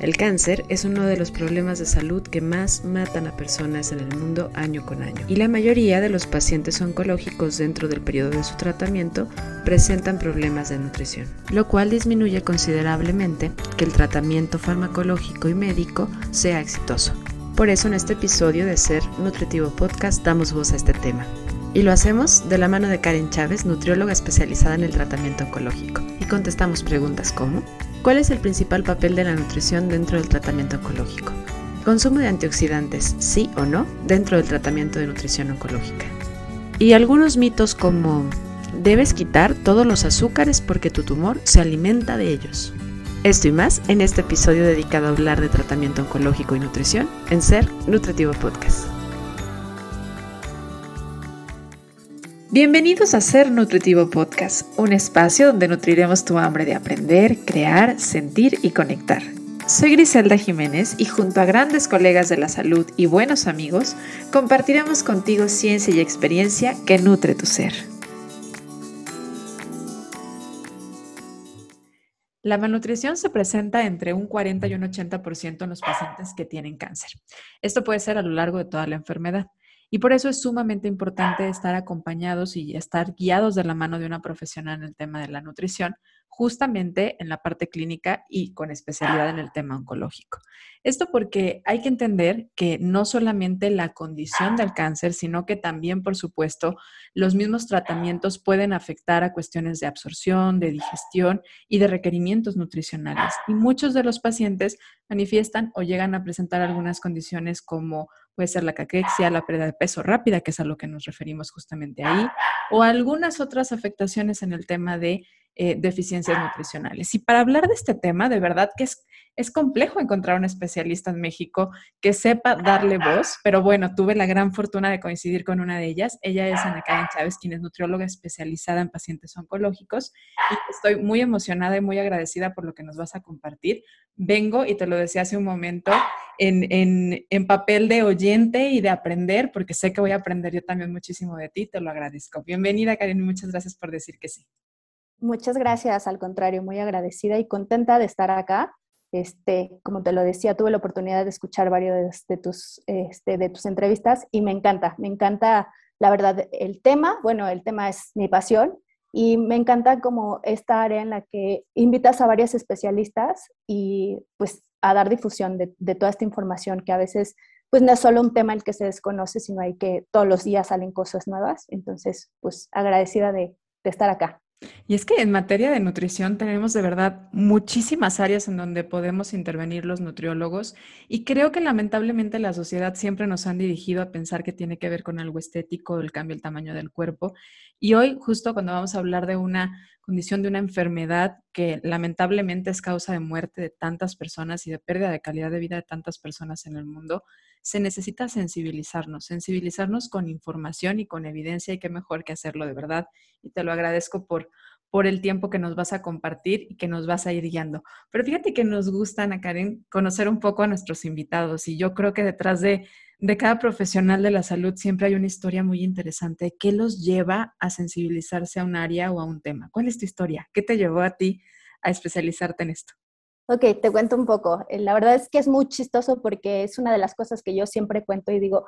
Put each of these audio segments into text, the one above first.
El cáncer es uno de los problemas de salud que más matan a personas en el mundo año con año y la mayoría de los pacientes oncológicos dentro del periodo de su tratamiento presentan problemas de nutrición, lo cual disminuye considerablemente que el tratamiento farmacológico y médico sea exitoso. Por eso en este episodio de Ser Nutritivo Podcast damos voz a este tema. Y lo hacemos de la mano de Karen Chávez, nutrióloga especializada en el tratamiento oncológico. Y contestamos preguntas como ¿Cuál es el principal papel de la nutrición dentro del tratamiento oncológico? ¿Consumo de antioxidantes, sí o no, dentro del tratamiento de nutrición oncológica? Y algunos mitos como debes quitar todos los azúcares porque tu tumor se alimenta de ellos. Esto y más en este episodio dedicado a hablar de tratamiento oncológico y nutrición en Ser Nutritivo Podcast. Bienvenidos a Ser Nutritivo Podcast, un espacio donde nutriremos tu hambre de aprender, crear, sentir y conectar. Soy Griselda Jiménez y junto a grandes colegas de la salud y buenos amigos, compartiremos contigo ciencia y experiencia que nutre tu ser. La malnutrición se presenta entre un 40 y un 80% en los pacientes que tienen cáncer. Esto puede ser a lo largo de toda la enfermedad. Y por eso es sumamente importante estar acompañados y estar guiados de la mano de una profesional en el tema de la nutrición, justamente en la parte clínica y con especialidad en el tema oncológico. Esto porque hay que entender que no solamente la condición del cáncer, sino que también, por supuesto, los mismos tratamientos pueden afectar a cuestiones de absorción, de digestión y de requerimientos nutricionales. Y muchos de los pacientes manifiestan o llegan a presentar algunas condiciones como puede ser la caquexia, la pérdida de peso rápida, que es a lo que nos referimos justamente ahí, o algunas otras afectaciones en el tema de eh, deficiencias nutricionales. Y para hablar de este tema, de verdad que es, es complejo encontrar un especialista en México que sepa darle voz, pero bueno, tuve la gran fortuna de coincidir con una de ellas. Ella es Ana Karen Chávez, quien es nutrióloga especializada en pacientes oncológicos estoy muy emocionada y muy agradecida por lo que nos vas a compartir. Vengo, y te lo decía hace un momento, en, en, en, papel de oyente y de aprender, porque sé que voy a aprender yo también muchísimo de ti, te lo agradezco. Bienvenida, Karen, y muchas gracias por decir que sí. Muchas gracias, al contrario, muy agradecida y contenta de estar acá. Este, como te lo decía, tuve la oportunidad de escuchar varios de tus, este, de tus entrevistas y me encanta, me encanta, la verdad, el tema. Bueno, el tema es mi pasión y me encanta como esta área en la que invitas a varios especialistas y pues a dar difusión de, toda esta información que a veces pues no es solo un tema el que se desconoce, sino hay que todos los días salen cosas nuevas. Entonces, pues agradecida de, de estar acá. Y es que en materia de nutrición tenemos de verdad muchísimas áreas en donde podemos intervenir los nutriólogos y creo que lamentablemente la sociedad siempre nos han dirigido a pensar que tiene que ver con algo estético, el cambio del tamaño del cuerpo. Y hoy, justo cuando vamos a hablar de una condición de una enfermedad que lamentablemente es causa de muerte de tantas personas y de pérdida de calidad de vida de tantas personas en el mundo, se necesita sensibilizarnos, sensibilizarnos con información y con evidencia y qué mejor que hacerlo de verdad. Y te lo agradezco por, por el tiempo que nos vas a compartir y que nos vas a ir guiando. Pero fíjate que nos gusta, Ana Karen, conocer un poco a nuestros invitados y yo creo que detrás de, de cada profesional de la salud siempre hay una historia muy interesante. ¿Qué los lleva a sensibilizarse a un área o a un tema? ¿Cuál es tu historia? ¿Qué te llevó a ti a especializarte en esto? Ok, te cuento un poco. Eh, la verdad es que es muy chistoso porque es una de las cosas que yo siempre cuento y digo,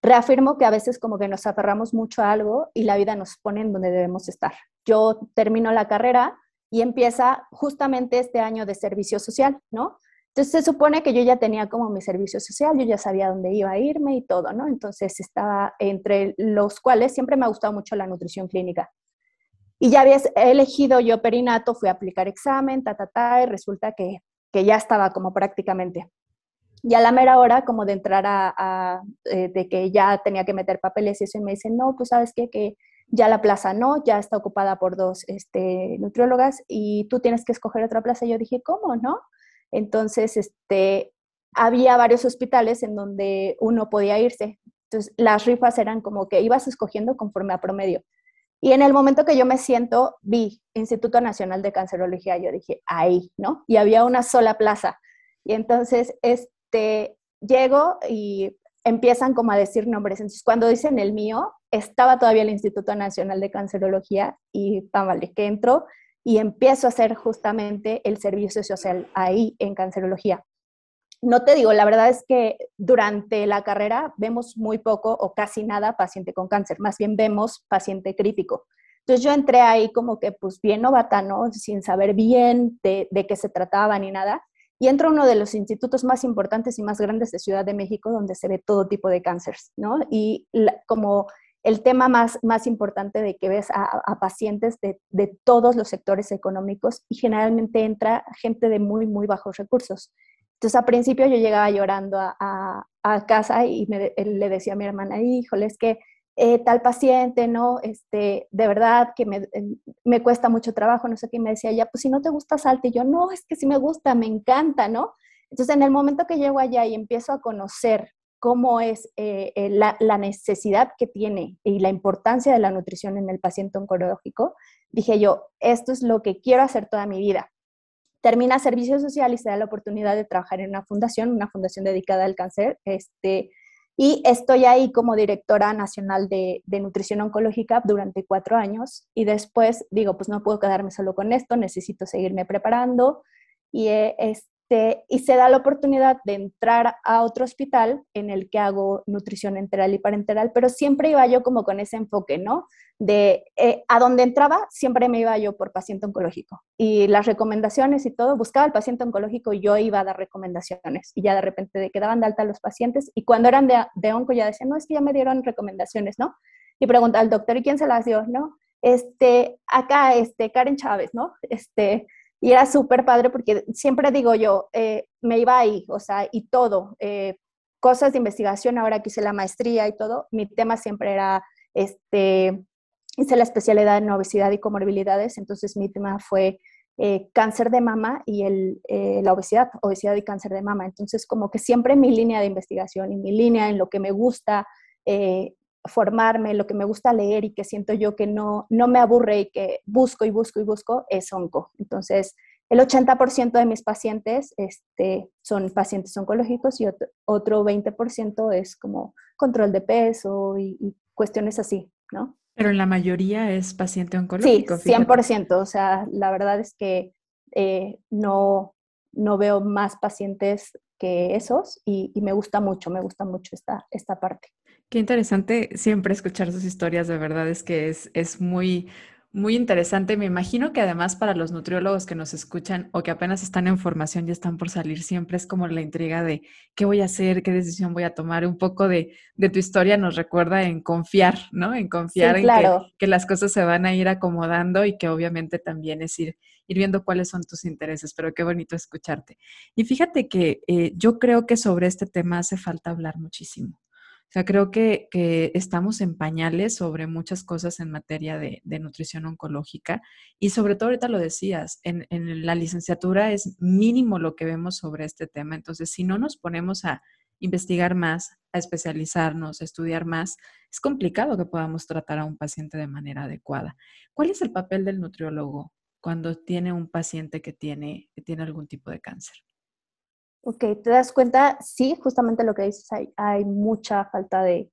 reafirmo que a veces como que nos aferramos mucho a algo y la vida nos pone en donde debemos estar. Yo termino la carrera y empieza justamente este año de servicio social, ¿no? Entonces se supone que yo ya tenía como mi servicio social, yo ya sabía dónde iba a irme y todo, ¿no? Entonces estaba entre los cuales siempre me ha gustado mucho la nutrición clínica. Y ya había elegido yo perinato, fui a aplicar examen, ta, ta, ta, y resulta que, que ya estaba como prácticamente. Y a la mera hora, como de entrar a, eh, de que ya tenía que meter papeles y eso, y me dicen, no, pues sabes qué, que ya la plaza no, ya está ocupada por dos este, nutriólogas y tú tienes que escoger otra plaza. Yo dije, ¿cómo, no? Entonces, este, había varios hospitales en donde uno podía irse. Entonces, las rifas eran como que ibas escogiendo conforme a promedio. Y en el momento que yo me siento, vi Instituto Nacional de Cancerología, yo dije, ahí, ¿no? Y había una sola plaza. Y entonces, este, llego y empiezan como a decir nombres. Entonces, cuando dicen el mío, estaba todavía el Instituto Nacional de Cancerología y vale, que entro y empiezo a hacer justamente el servicio social ahí en cancerología. no te digo, la verdad es que durante la carrera vemos muy poco o casi nada paciente con cáncer, más bien vemos paciente crítico. Entonces yo entré ahí como que pues bien novata, ¿no? Sin saber bien de, qué se trataba ni nada. Y entro a uno de los institutos más importantes y más grandes de Ciudad de México, donde se ve todo tipo de cánceres, ¿no? Y como el tema más, más importante de que ves a, pacientes de, de, todos los sectores económicos y generalmente entra gente de muy, muy bajos recursos. Entonces, a principio yo llegaba llorando a, casa y me, le decía a mi hermana, híjole, es que eh, tal paciente, ¿no? Este, de verdad que me, me, cuesta mucho trabajo, no sé qué, y me decía, ya, pues si no te gusta, salte. Y yo, no, es que sí me gusta, me encanta, ¿no? Entonces, en el momento que llego allá y empiezo a conocer cómo es eh, eh, la, la, necesidad que tiene y la importancia de la nutrición en el paciente oncológico, dije yo, esto es lo que quiero hacer toda mi vida termina servicio social y se da la oportunidad de trabajar en una fundación, una fundación dedicada al cáncer. Este, y estoy ahí como directora nacional de, de, nutrición oncológica durante cuatro años. Y después digo, pues no puedo quedarme solo con esto, necesito seguirme preparando. Y eh, y se da la oportunidad de entrar a otro hospital en el que hago nutrición enteral y parenteral, pero siempre iba yo como con ese enfoque, ¿no? De eh, a donde entraba, siempre me iba yo por paciente oncológico. Y las recomendaciones y todo, buscaba al paciente oncológico y yo iba a dar recomendaciones. Y ya de repente quedaban de alta los pacientes. Y cuando eran de, de onco ya decían, no, es que ya me dieron recomendaciones, ¿no? Y preguntaba al doctor, ¿y quién se las dio? ¿No? Este, acá, este, Karen Chávez, ¿no? Este, y era súper padre porque siempre digo yo, eh, me iba ahí, o sea, y todo, eh, cosas de investigación, ahora que hice la maestría y todo, mi tema siempre era, este, hice la especialidad en obesidad y comorbilidades, entonces mi tema fue eh, cáncer de mama y el, la obesidad, obesidad y cáncer de mama. Entonces, como que siempre mi línea de investigación y mi línea en lo que me gusta formarme, lo que me gusta leer y que siento yo que no, no me aburre y que busco y busco y busco es onco. Entonces, el 80% de mis pacientes este, son pacientes oncológicos y otro, 20% es como control de peso y, cuestiones así, ¿no? Pero la mayoría es paciente oncológico. Sí, 100%. O sea, la verdad es que eh, no, no veo más pacientes que esos y, y, me gusta mucho, me gusta mucho esta, esta parte. Qué interesante siempre escuchar sus historias, de verdad es que es, es muy, muy interesante. Me imagino que además para los nutriólogos que nos escuchan o que apenas están en formación y están por salir, siempre es como la intriga de qué voy a hacer, qué decisión voy a tomar. Un poco de, de tu historia nos recuerda en confiar, ¿no? En confiar en que, que, las cosas se van a ir acomodando y que obviamente también es ir, ir viendo cuáles son tus intereses. Pero qué bonito escucharte. Y fíjate que eh, yo creo que sobre este tema hace falta hablar muchísimo. O sea, creo que, estamos en pañales sobre muchas cosas en materia de, nutrición oncológica y sobre todo ahorita lo decías, en, la licenciatura es mínimo lo que vemos sobre este tema. Entonces, si no nos ponemos a investigar más, a especializarnos, a estudiar más, es complicado que podamos tratar a un paciente de manera adecuada. ¿Cuál es el papel del nutriólogo cuando tiene un paciente que tiene, que tiene algún tipo de cáncer? Ok, te das cuenta, sí, justamente lo que dices, hay, hay mucha falta de,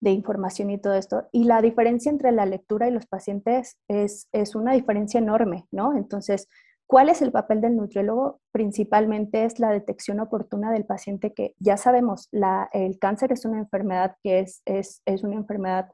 de, información y todo esto. Y la diferencia entre la lectura y los pacientes es, es una diferencia enorme, ¿no? Entonces, ¿cuál es el papel del nutriólogo? Principalmente es la detección oportuna del paciente que ya sabemos, la, el cáncer es una enfermedad que es, es, es una enfermedad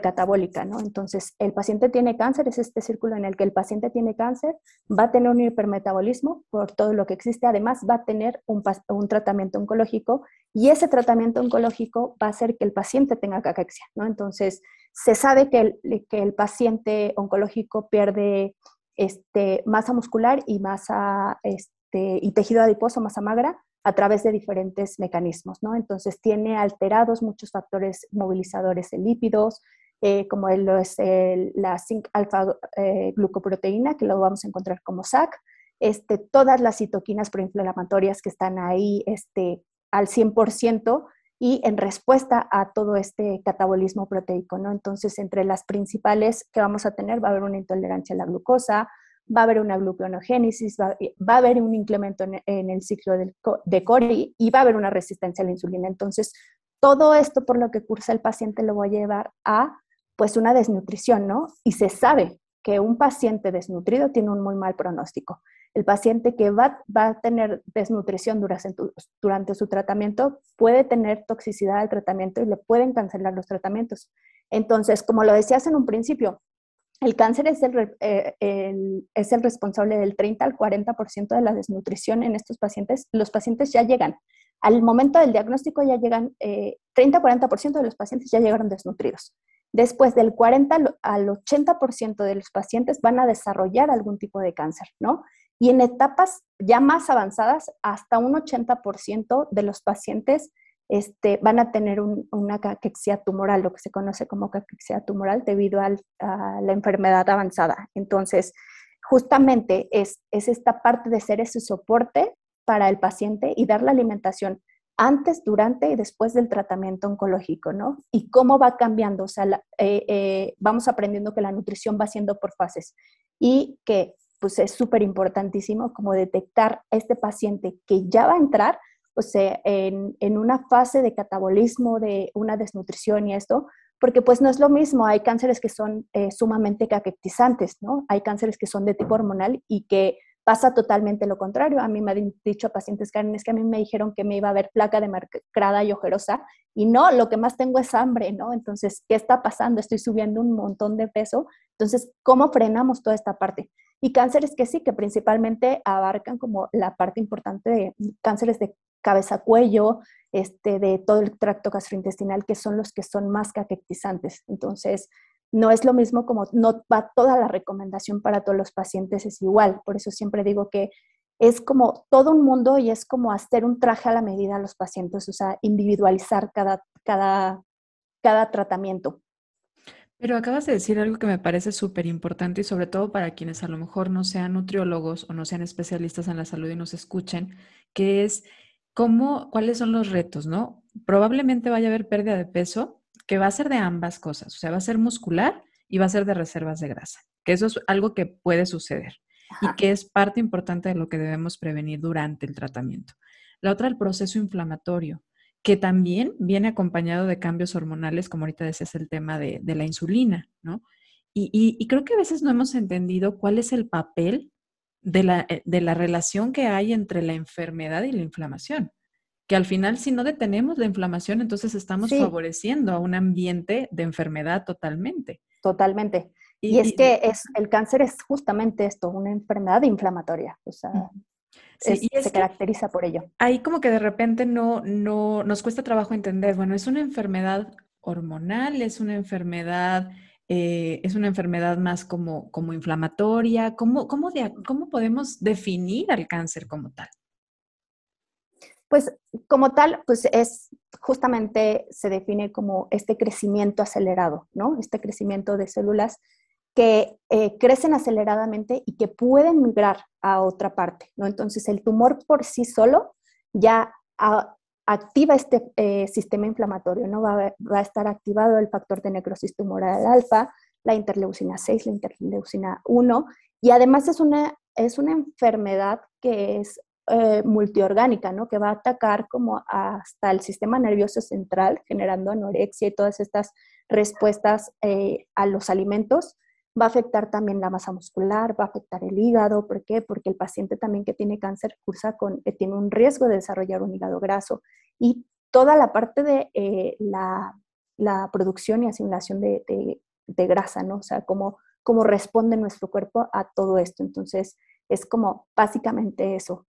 catabólica, ¿no? Entonces, el paciente tiene cáncer, es este círculo en el que el paciente tiene cáncer, va a tener un hipermetabolismo por todo lo que existe, además va a tener un, un tratamiento oncológico y ese tratamiento oncológico va a hacer que el paciente tenga caquexia, ¿no? Entonces, se sabe que el, que el paciente oncológico pierde este, masa muscular y masa este, y tejido adiposo, masa magra, a través de diferentes mecanismos, ¿no? Entonces tiene alterados muchos factores movilizadores de lípidos, eh, como es la zinc alfa eh, glucoproteína, que lo vamos a encontrar como SAC, este, todas las citoquinas proinflamatorias que están ahí este, al 100% y en respuesta a todo este catabolismo proteico, ¿no? Entonces, entre las principales que vamos a tener va a haber una intolerancia a la glucosa, va a haber una gluconeogénesis, va, a haber un incremento en, el ciclo de Cori y va a haber una resistencia a la insulina. Entonces, todo esto por lo que cursa el paciente lo va a llevar a pues una desnutrición, ¿no? Y se sabe que un paciente desnutrido tiene un muy mal pronóstico. el paciente que va, va a tener desnutrición durante, durante su tratamiento puede tener toxicidad al tratamiento y le pueden cancelar los tratamientos. Entonces, como lo decías en un principio, el cáncer es el, eh, el, es el responsable del 30 al 40% de la desnutrición en estos pacientes. Los pacientes ya llegan, al momento del diagnóstico ya llegan, eh, 30-40% de los pacientes ya llegaron desnutridos. Después del 40 al 80% de los pacientes van a desarrollar algún tipo de cáncer, ¿no? Y en etapas ya más avanzadas, hasta un 80% de los pacientes este, van a tener una caquexia tumoral, lo que se conoce como caquexia tumoral debido a la enfermedad avanzada. Entonces, justamente es, es esta parte de ser ese soporte para el paciente y dar la alimentación antes, durante y después del tratamiento oncológico, ¿no? Y cómo va cambiando, o sea, eh, eh, vamos aprendiendo que la nutrición va siendo por fases y que pues es súper importantísimo como detectar este paciente que ya va a entrar, o sea, en, en, una fase de catabolismo, de una desnutrición y esto, porque pues no es lo mismo, hay cánceres que son eh, sumamente caquetizantes, ¿no? Hay cánceres que son de tipo hormonal y que pasa totalmente lo contrario. A mí me han dicho pacientes, Karen, es que a mí me dijeron que me iba a ver placa demacrada y ojerosa, y no, lo que más tengo es hambre, ¿no? Entonces, ¿qué está pasando? Estoy subiendo un montón de peso. Entonces, ¿cómo frenamos toda esta parte? Y cánceres que sí, que principalmente abarcan como la parte importante de cánceres de cabeza-cuello, este, de todo el tracto gastrointestinal, que son los que son más caquetizantes. Entonces, no es lo mismo como no va toda la recomendación para todos los pacientes es igual. Por eso siempre digo que es como todo un mundo y es como hacer un traje a la medida a los pacientes, o sea, individualizar cada, cada, cada tratamiento. Pero acabas de decir algo que me parece súper importante y sobre todo para quienes a lo mejor no sean nutriólogos o no sean especialistas en la salud y nos escuchen, que es cómo, cuáles son los retos, ¿no? Probablemente vaya a haber pérdida de peso, que va a ser de ambas cosas, o sea, va a ser muscular y va a ser de reservas de grasa, que eso es algo que puede suceder y que es parte importante de lo que debemos prevenir durante el tratamiento. La otra, el proceso inflamatorio, que también viene acompañado de cambios hormonales, como ahorita decías el tema de, la insulina, ¿no? Y, creo que a veces no hemos entendido cuál es el papel de la, eh, de la relación que hay entre la enfermedad y la inflamación que al final si no detenemos la inflamación, entonces estamos favoreciendo a un ambiente de enfermedad totalmente. Totalmente. Y, es que es, el cáncer es justamente esto, una enfermedad inflamatoria. O sea, se caracteriza por ello. Ahí como que de repente no, no nos cuesta trabajo entender, bueno, es una enfermedad hormonal, es una enfermedad, eh, es una enfermedad más como, como inflamatoria. ¿Cómo, cómo, ¿Cómo podemos definir al cáncer como tal? Pues como tal, pues es justamente se define como este crecimiento acelerado, ¿no? Este crecimiento de células que eh, crecen aceleradamente y que pueden migrar a otra parte, ¿no? Entonces el tumor por sí solo ya activa este eh, sistema inflamatorio, ¿no? Va, a estar activado el factor de necrosis tumoral alfa, la interleucina 6, la interleucina 1, y además es una, es una enfermedad que es eh, multiorgánica, ¿no? Que va a atacar como hasta el sistema nervioso central, generando anorexia y todas estas respuestas a los alimentos. Va a afectar también la masa muscular, va a afectar el hígado. ¿Por qué? Porque el paciente también que tiene cáncer cursa con, eh, tiene un riesgo de desarrollar un hígado graso. Y toda la parte de la, la, producción y asimilación de, de, grasa, ¿no? O sea, cómo, cómo responde nuestro cuerpo a todo esto. Entonces, es como básicamente eso.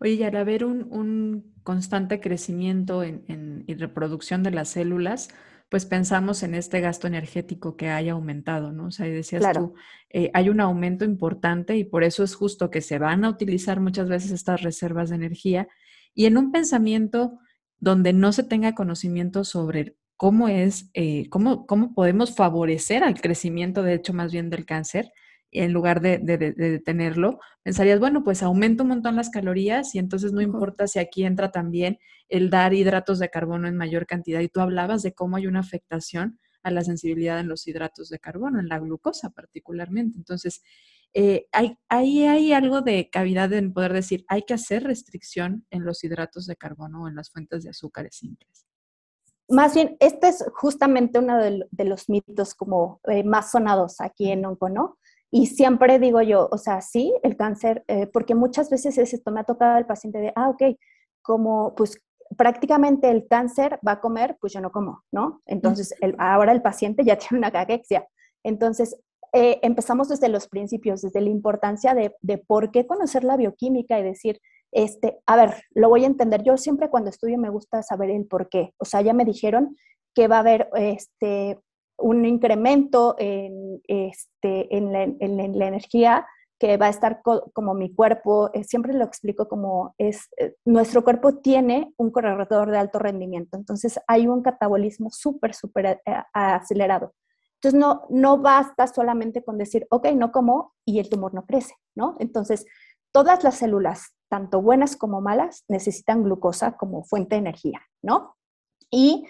Oye, y al haber un, constante crecimiento en, y reproducción de las células, pues pensamos en este gasto energético que haya aumentado, ¿no? O sea, y decías tú, eh, hay un aumento importante y por eso es justo que se van a utilizar muchas veces estas reservas de energía. Y en un pensamiento donde no se tenga conocimiento sobre cómo es, eh, cómo, cómo podemos favorecer al crecimiento, de hecho, más bien del cáncer, en lugar de, detenerlo, pensarías, bueno, pues aumento un montón las calorías y entonces no importa si aquí entra también el dar hidratos de carbono en mayor cantidad. Y tú hablabas de cómo hay una afectación a la sensibilidad en los hidratos de carbono, en la glucosa particularmente. Entonces, eh, hay, ahí hay algo de cavidad en poder decir, hay que hacer restricción en los hidratos de carbono o en las fuentes de azúcares simples. Más bien, este es justamente uno de, los mitos como eh, más sonados aquí en Onco, ¿no? Y siempre digo yo, o sea, sí, el cáncer, eh, porque muchas veces es esto, me ha tocado al paciente de, ah, ok, como pues prácticamente el cáncer va a comer, pues yo no como, ¿no? Entonces, ahora el paciente ya tiene una caquexia. Entonces, eh, empezamos desde los principios, desde la importancia de, de, por qué conocer la bioquímica y decir, este, a ver, lo voy a entender. Yo siempre cuando estudio me gusta saber el por qué. O sea, ya me dijeron que va a haber este, un incremento en, este, en, la, energía que va a estar como mi cuerpo, eh, siempre lo explico como es, eh, nuestro cuerpo tiene un corredor de alto rendimiento, entonces hay un catabolismo súper, súper eh, acelerado. Entonces no, no basta solamente con decir, ok, no como y el tumor no crece, ¿no? Entonces, todas las células, tanto buenas como malas, necesitan glucosa como fuente de energía, ¿no? Y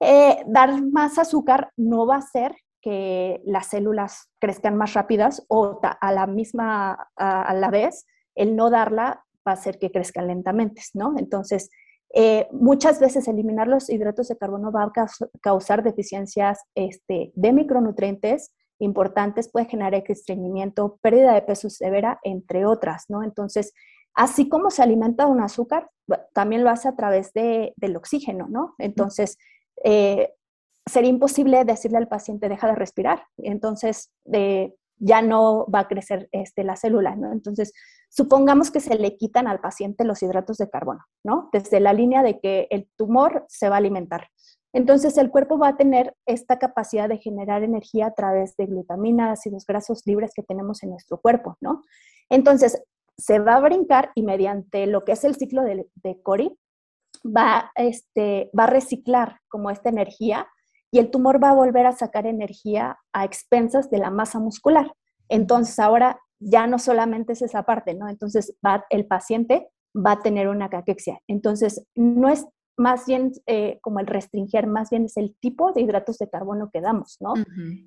eh, dar más azúcar no va a hacer que las células crezcan más rápidas o a la misma, a, la vez, el no darla va a hacer que crezcan lentamente, ¿no? Entonces, eh, muchas veces eliminar los hidratos de carbono va a causar deficiencias este, de micronutrientes importantes, puede generar estreñimiento, pérdida de peso severa, entre otras, ¿no? Entonces, así como se alimenta un azúcar, también lo hace a través de, del oxígeno, ¿no? Entonces, eh, sería imposible decirle al paciente deja de respirar, entonces eh, ya no va a crecer este, la célula. Entonces, supongamos que se le quitan al paciente los hidratos de carbono, ¿no? Desde la línea de que el tumor se va a alimentar. Entonces, el cuerpo va a tener esta capacidad de generar energía a través de glutamina, ácidos grasos libres que tenemos en nuestro cuerpo, ¿no? Entonces, se va a brincar y mediante lo que es el ciclo de, de Cori, va, este, va a reciclar como esta energía y el tumor va a volver a sacar energía a expensas de la masa muscular. Entonces ahora ya no solamente es esa parte, ¿no? Entonces va, el paciente va a tener una caquexia. Entonces no es más bien eh, como el restringir, más bien es el tipo de hidratos de carbono que damos, ¿no?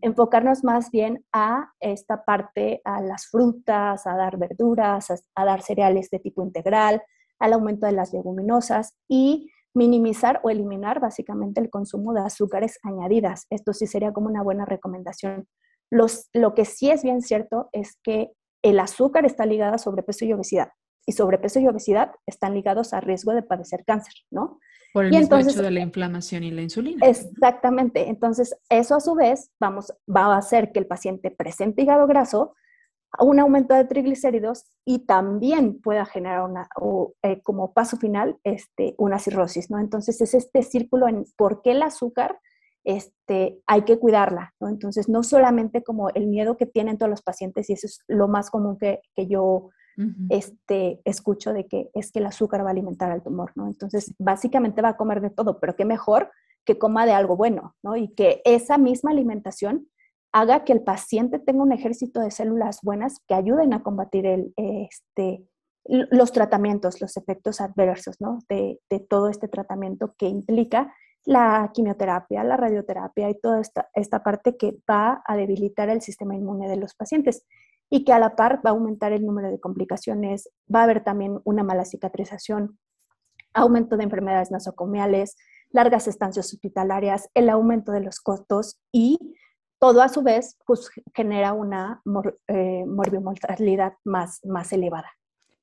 Enfocarnos más bien a esta parte, a las frutas, a dar verduras, a dar cereales de tipo integral, al aumento de las leguminosas y minimizar o eliminar básicamente el consumo de azúcares añadidas. Esto sí sería como una buena recomendación. Los, lo que sí es bien cierto es que el azúcar está ligado a sobrepeso y obesidad. Y sobrepeso y obesidad están ligados a riesgo de padecer cáncer, ¿no? Por el mismo hecho de la inflamación y la insulina. Exactamente. Entonces, eso a su vez vamos, va a hacer que el paciente presente hígado graso, un aumento de triglicéridos y también pueda generar una, eh, como paso final este, una cirrosis, ¿no? Entonces es este círculo en por qué el azúcar este, hay que cuidarla, ¿no? Entonces no solamente como el miedo que tienen todos los pacientes y eso es lo más común que, que yo este, escucho de que es que el azúcar va a alimentar al tumor, ¿no? Entonces básicamente va a comer de todo, pero qué mejor que coma de algo bueno, ¿no? Y que esa misma alimentación haga que el paciente tenga un ejército de células buenas que ayuden a combatir el, este, los tratamientos, los efectos adversos ¿no? de, todo este tratamiento que implica la quimioterapia, la radioterapia y toda esta, esta parte que va a debilitar el sistema inmune de los pacientes y que a la par va a aumentar el número de complicaciones, va a haber también una mala cicatrización, aumento de enfermedades nosocomiales, largas estancias hospitalarias, el aumento de los costos y todo a su vez pues, genera una mor, eh, morbimortalidad más, más elevada.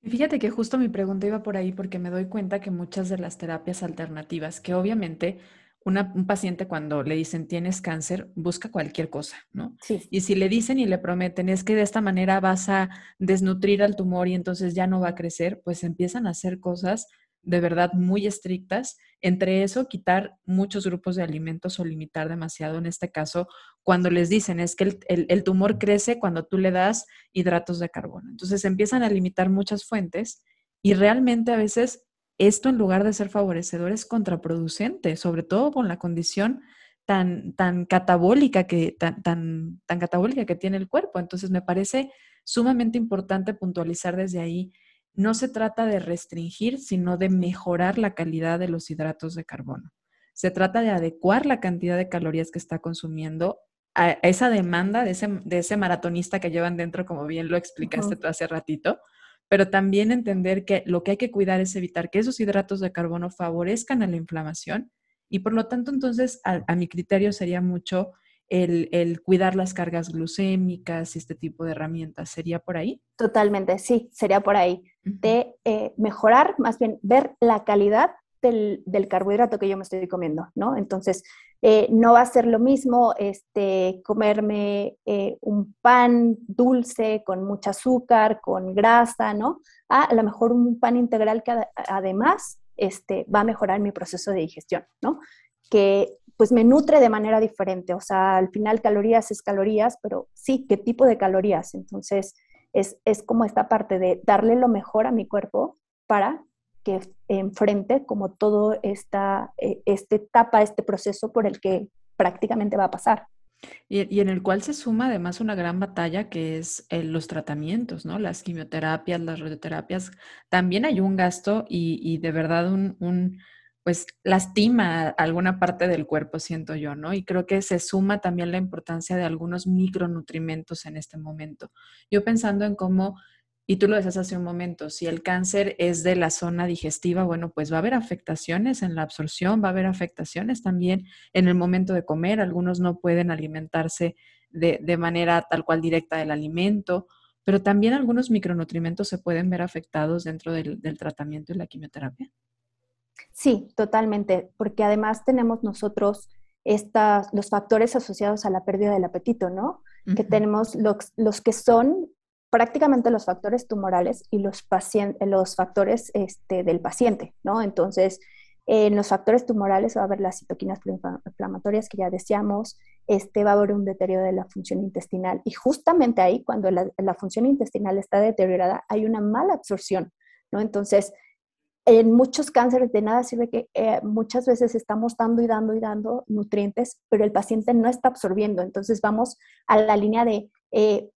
Fíjate que justo mi pregunta iba por ahí porque me doy cuenta que muchas de las terapias alternativas, que obviamente un paciente cuando le dicen tienes cáncer, busca cualquier cosa, ¿no? Sí. Y si le dicen y le prometen es que de esta manera vas a desnutrir al tumor y entonces ya no va a crecer, pues empiezan a hacer cosas de verdad muy estrictas. Entre eso, quitar muchos grupos de alimentos o limitar demasiado, en este caso, cuando les dicen es que el, tumor crece cuando tú le das hidratos de carbono. Entonces empiezan a limitar muchas fuentes y realmente a veces esto en lugar de ser favorecedor es contraproducente, sobre todo con la condición tan, tan catabólica que, tan, tan, tan catabólica que tiene el cuerpo. Entonces me parece sumamente importante puntualizar desde ahí no se trata de restringir, sino de mejorar la calidad de los hidratos de carbono. Se trata de adecuar la cantidad de calorías que está consumiendo a esa demanda de ese, maratonista que llevan dentro, como bien lo explicaste tú hace ratito, pero también entender que lo que hay que cuidar es evitar que esos hidratos de carbono favorezcan a la inflamación y por lo tanto entonces a, mi criterio sería mucho el, cuidar las cargas glucémicas y este tipo de herramientas. ¿Sería por ahí? Totalmente, sí, sería por ahí. De eh, mejorar, más bien ver la calidad del, carbohidrato que yo me estoy comiendo, ¿no? Entonces, eh, no va a ser lo mismo este, comerme eh, un pan dulce con mucho azúcar, con grasa, ¿no? a lo mejor un pan integral que además este, va a mejorar mi proceso de digestión, ¿no? Que pues me nutre de manera diferente, o sea, al final calorías es calorías, pero sí, ¿qué tipo de calorías? Entonces, es, es como esta parte de darle lo mejor a mi cuerpo para que enfrente como todo esta, eh, esta etapa, este proceso por el que prácticamente va a pasar. Y, en el cual se suma además una gran batalla que es eh, los tratamientos, ¿no? Las quimioterapias, las radioterapias. También hay un gasto y, de verdad un, pues lastima alguna parte del cuerpo, siento yo, ¿no? Y creo que se suma también la importancia de algunos micronutrimentos en este momento. Yo pensando en cómo y tú lo decías hace un momento, si el cáncer es de la zona digestiva, bueno, pues va a haber afectaciones en la absorción, va a haber afectaciones también en el momento de comer. Algunos no pueden alimentarse de, manera tal cual directa del alimento, pero también algunos micronutrientes se pueden ver afectados dentro del, tratamiento y la quimioterapia. Sí, totalmente, porque además tenemos nosotros estas, los factores asociados a la pérdida del apetito, ¿no? Que tenemos los, los que son prácticamente los factores tumorales y los, los factores este, del paciente, ¿no? Entonces, en los factores tumorales va a haber las citoquinas inflamatorias que ya decíamos, este, va a haber un deterioro de la función intestinal y justamente ahí, cuando la, función intestinal está deteriorada, hay una mala absorción, ¿no? Entonces, en muchos cánceres de nada sirve que eh, muchas veces estamos dando y dando y dando nutrientes, pero el paciente no está absorbiendo. Entonces vamos a la línea de eh,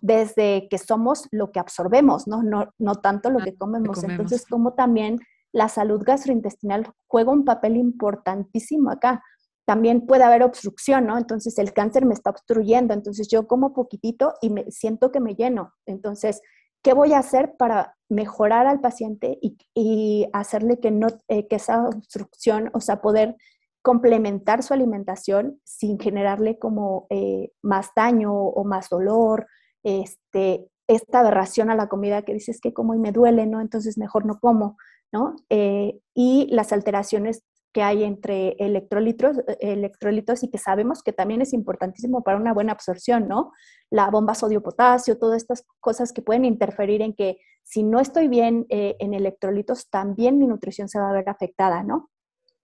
desde que somos lo que absorbemos, ¿no? No, no tanto lo que comemos. Entonces, como también la salud gastrointestinal juega un papel importantísimo acá. También puede haber obstrucción, ¿no? Entonces, el cáncer me está obstruyendo. Entonces, yo como poquitito y me siento que me lleno. Entonces, ¿qué voy a hacer para mejorar al paciente y, hacerle que, no, eh, que esa obstrucción, o sea, poder complementar su alimentación sin generarle como eh, más daño o más dolor este, esta aberración a la comida que dices que como y me duele, ¿no? Entonces mejor no como, ¿no? Eh, y las alteraciones que hay entre electrolitos, electrolitos y que sabemos que también es importantísimo para una buena absorción, ¿no? La bomba sodio-potasio, todas estas cosas que pueden interferir en que si no estoy bien eh, en electrolitos, también mi nutrición se va a ver afectada, ¿no?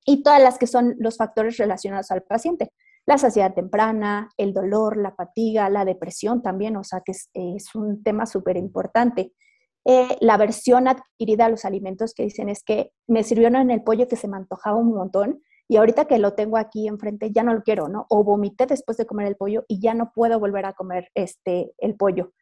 Y todas las que son los factores relacionados al paciente la saciedad temprana, el dolor, la fatiga, la depresión también, o sea que es, un tema súper importante. Eh, la versión adquirida a los alimentos que dicen es que me sirvió en el pollo que se me antojaba un montón y ahorita que lo tengo aquí enfrente ya no lo quiero, ¿no? O vomité después de comer el pollo y ya no puedo volver a comer este, el pollo.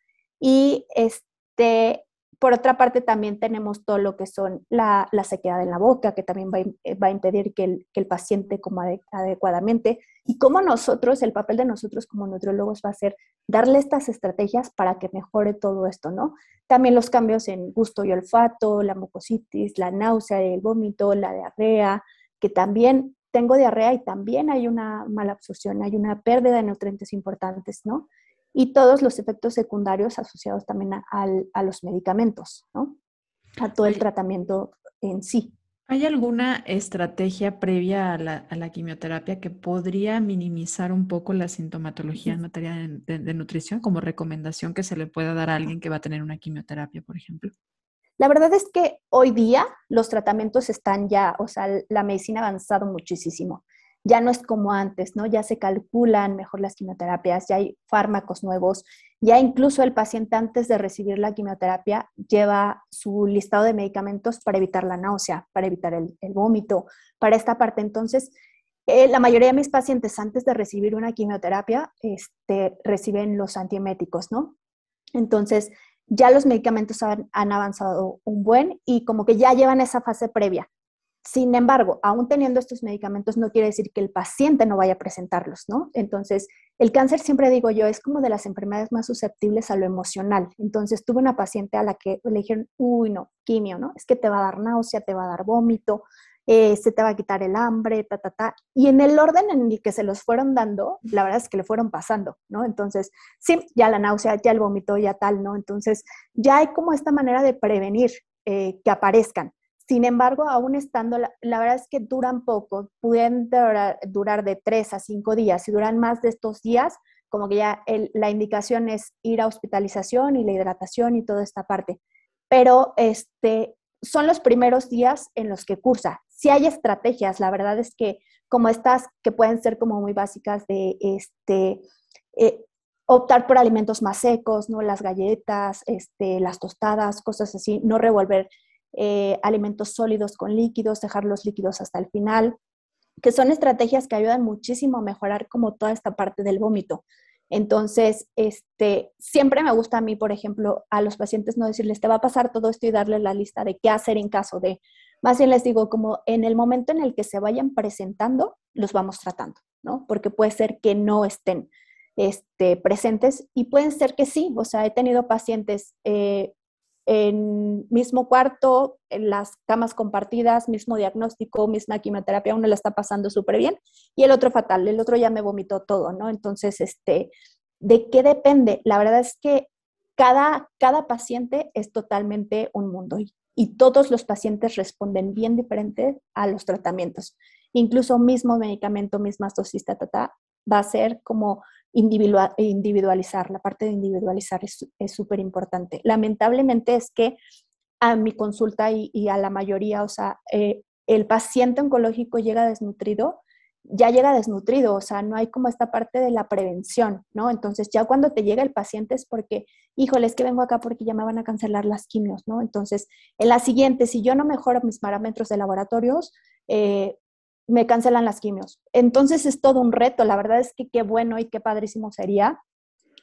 Y este, por otra parte, también tenemos todo lo que son la, sequedad en la boca, que también va, eh, a impedir que el, paciente coma adecuadamente. Y cómo nosotros, el papel de nosotros como nutriólogos va a ser darle estas estrategias para que mejore todo esto, ¿no? También los cambios en gusto y olfato, la mucositis, la náusea, el vómito, la diarrea, que también tengo diarrea y también hay una mala absorción, hay una pérdida de nutrientes importantes, ¿no? Y todos los efectos secundarios asociados también a, los medicamentos, ¿no? A todo el tratamiento en sí. ¿Hay alguna estrategia previa a la, quimioterapia que podría minimizar un poco la sintomatología en materia de, nutrición como recomendación que se le pueda dar a alguien que va a tener una quimioterapia, por ejemplo? La verdad es que hoy día los tratamientos están ya, o sea, la medicina ha avanzado muchísimo ya no es como antes, ¿no? Ya se calculan mejor las quimioterapias, ya hay fármacos nuevos, ya incluso el paciente antes de recibir la quimioterapia lleva su listado de medicamentos para evitar la náusea, para evitar el, vómito, para esta parte. Entonces, eh, la mayoría de mis pacientes antes de recibir una quimioterapia este, reciben los antieméticos, ¿no? Entonces, ya los medicamentos han, han avanzado un buen y como que ya llevan esa fase previa sin embargo, aún teniendo estos medicamentos no quiere decir que el paciente no vaya a presentarlos, ¿no? Entonces, el cáncer, siempre digo yo, es como de las enfermedades más susceptibles a lo emocional. Entonces, tuve una paciente a la que le dijeron, uy, no, quimio, ¿no? Es que te va a dar náusea, te va a dar vómito. eh, se te va a quitar el hambre, ta, ta, ta. Y en el orden en el que se los fueron dando, la verdad es que le fueron pasando, ¿no? Entonces, sí, ya la náusea, ya el vómito, ya tal, ¿no? Entonces, ya hay como esta manera de prevenir eh, que aparezcan. Sin embargo, aún estando, la, verdad es que duran poco, pueden durar, de tres a cinco días. Si duran más de estos días, como que ya la indicación es ir a hospitalización y la hidratación y toda esta parte. Pero este, son los primeros días en los que cursa. Si hay estrategias, la verdad es que como estas que pueden ser como muy básicas de este, eh, optar por alimentos más secos, ¿no? Las galletas, este, las tostadas, cosas así, no revolver eh, alimentos sólidos con líquidos, dejar los líquidos hasta el final, que son estrategias que ayudan muchísimo a mejorar como toda esta parte del vómito. Entonces, este, siempre me gusta a mí, por ejemplo, a los pacientes no decirles, te va a pasar todo esto y darles la lista de qué hacer en caso de, más bien les digo, como en el momento en el que se vayan presentando, los vamos tratando, ¿no? Porque puede ser que no estén este, presentes y pueden ser que sí, o sea, he tenido pacientes eh, en mismo cuarto, en las camas compartidas, mismo diagnóstico, misma quimioterapia, uno la está pasando súper bien y el otro fatal, el otro ya me vomitó todo, ¿no? Entonces, este, ¿de qué depende? La verdad es que cada, cada paciente es totalmente un mundo y, todos los pacientes responden bien diferente a los tratamientos. Incluso mismo medicamento, misma dosis, ta, va a ser como individualizar, la parte de individualizar es súper importante. Lamentablemente es que a mi consulta y, a la mayoría, o sea, eh, el paciente oncológico llega desnutrido, ya llega desnutrido, o sea, no hay como esta parte de la prevención, ¿no? Entonces ya cuando te llega el paciente es porque, híjole, es que vengo acá porque ya me van a cancelar las quimios, ¿no? Entonces, en la siguiente, si yo no mejoro mis parámetros de laboratorios, eh, me cancelan las quimios. Entonces es todo un reto, la verdad es que qué bueno y qué padrísimo sería.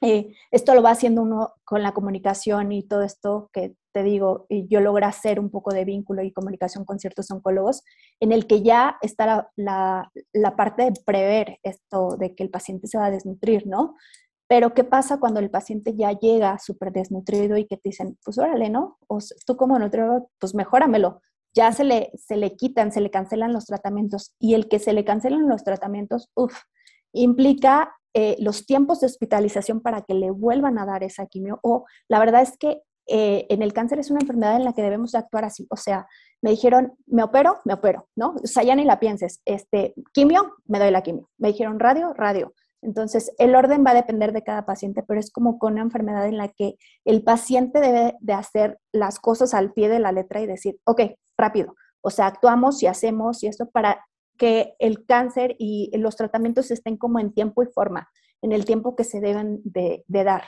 Eh, esto lo va haciendo uno con la comunicación y todo esto que te digo, y yo logro hacer un poco de vínculo y comunicación con ciertos oncólogos, en el que ya está la, la, parte de prever esto de que el paciente se va a desnutrir, ¿no? Pero ¿qué pasa cuando el paciente ya llega súper desnutrido y que te dicen, pues órale, ¿no? O tú como nutriólogo, pues mejóramelo ya se le, se le quitan, se le cancelan los tratamientos y el que se le cancelen los tratamientos, uff, implica eh, los tiempos de hospitalización para que le vuelvan a dar esa quimio o la verdad es que eh, en el cáncer es una enfermedad en la que debemos de actuar así, o sea, me dijeron, me opero, me opero, ¿no? O sea, ya ni la pienses, este, quimio, me doy la quimio, me dijeron radio, radio, entonces, el orden va a depender de cada paciente, pero es como con una enfermedad en la que el paciente debe de hacer las cosas al pie de la letra y decir, ok, rápido. O sea, actuamos y hacemos y esto para que el cáncer y los tratamientos estén como en tiempo y forma, en el tiempo que se deben de, dar.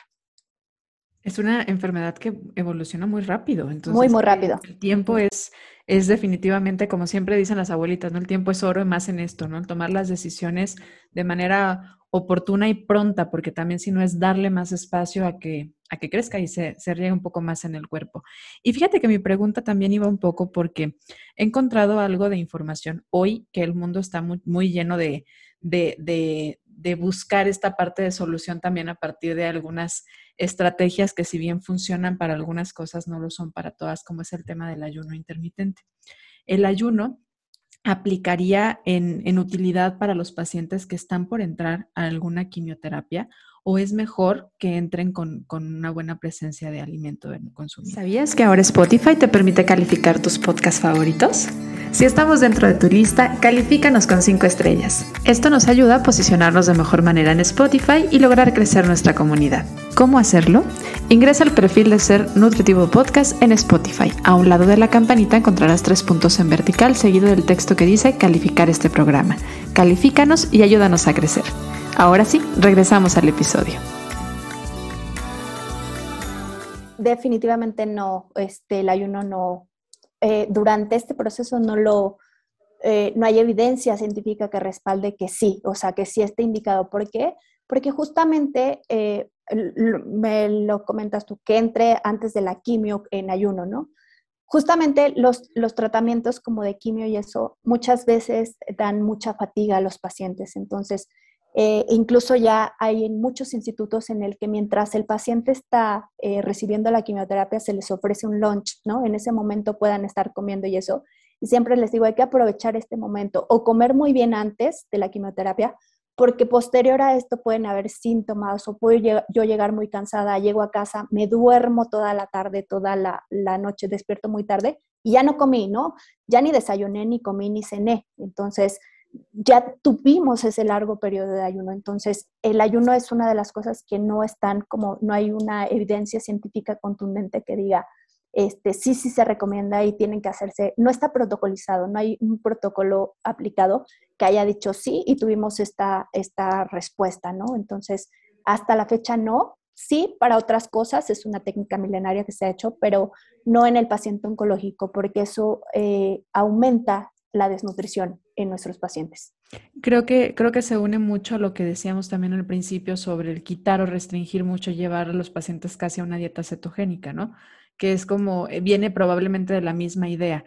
Es una enfermedad que evoluciona muy rápido. Entonces, muy, muy rápido. El tiempo es, es definitivamente, como siempre dicen las abuelitas, ¿no? El tiempo es oro y más en esto, ¿no? Tomar las decisiones de manera oportuna y pronta, porque también si no es darle más espacio a que, a que crezca y se, se riegue un poco más en el cuerpo. Y fíjate que mi pregunta también iba un poco porque he encontrado algo de información hoy que el mundo está muy, muy lleno de, de, de buscar esta parte de solución también a partir de algunas estrategias que si bien funcionan para algunas cosas, no lo son para todas, como es el tema del ayuno intermitente. El ayuno aplicaría en, utilidad para los pacientes que están por entrar a alguna quimioterapia o es mejor que entren con, con, una buena presencia de alimento consumido. ¿Sabías que ahora Spotify te permite calificar tus podcasts favoritos? Si estamos dentro de tu lista, califícanos con 5 estrellas. Esto nos ayuda a posicionarnos de mejor manera en Spotify y lograr crecer nuestra comunidad. ¿Cómo hacerlo? Ingresa al perfil de Ser Nutritivo Podcast en Spotify. A un lado de la campanita encontrarás tres puntos en vertical seguido del texto que dice calificar este programa. Califícanos y ayúdanos a crecer. Ahora sí, regresamos al episodio. Definitivamente no, este, el ayuno no, eh, durante este proceso no lo, eh, no hay evidencia científica que respalde que sí, o sea, que sí esté indicado. ¿Por qué? Porque justamente, eh, me lo comentas tú, que entre antes de la quimio en ayuno, ¿no? Justamente los, los tratamientos como de quimio y eso muchas veces dan mucha fatiga a los pacientes. Entonces, eh, incluso ya hay en muchos institutos en el que mientras el paciente está eh, recibiendo la quimioterapia se les ofrece un lunch, ¿no? En ese momento puedan estar comiendo y eso. Y siempre les digo, hay que aprovechar este momento o comer muy bien antes de la quimioterapia, porque posterior a esto pueden haber síntomas o puedo yo llegar muy cansada, llego a casa, me duermo toda la tarde, toda la, la noche, despierto muy tarde y ya no comí, ¿no? Ya ni desayuné, ni comí, ni cené. Entonces, ya tuvimos ese largo periodo de ayuno. Entonces, el ayuno es una de las cosas que no están como, no hay una evidencia científica contundente que diga, este, sí, sí se recomienda y tienen que hacerse, no está protocolizado, no hay un protocolo aplicado que haya dicho sí y tuvimos esta, esta respuesta, ¿no? Entonces, hasta la fecha no. Sí, para otras cosas es una técnica milenaria que se ha hecho, pero no en el paciente oncológico, porque eso eh, aumenta la desnutrición en nuestros pacientes. Creo que, creo que se une mucho a lo que decíamos también al principio sobre el quitar o restringir mucho, llevar a los pacientes casi a una dieta cetogénica, ¿no? Que es como, eh, viene probablemente de la misma idea.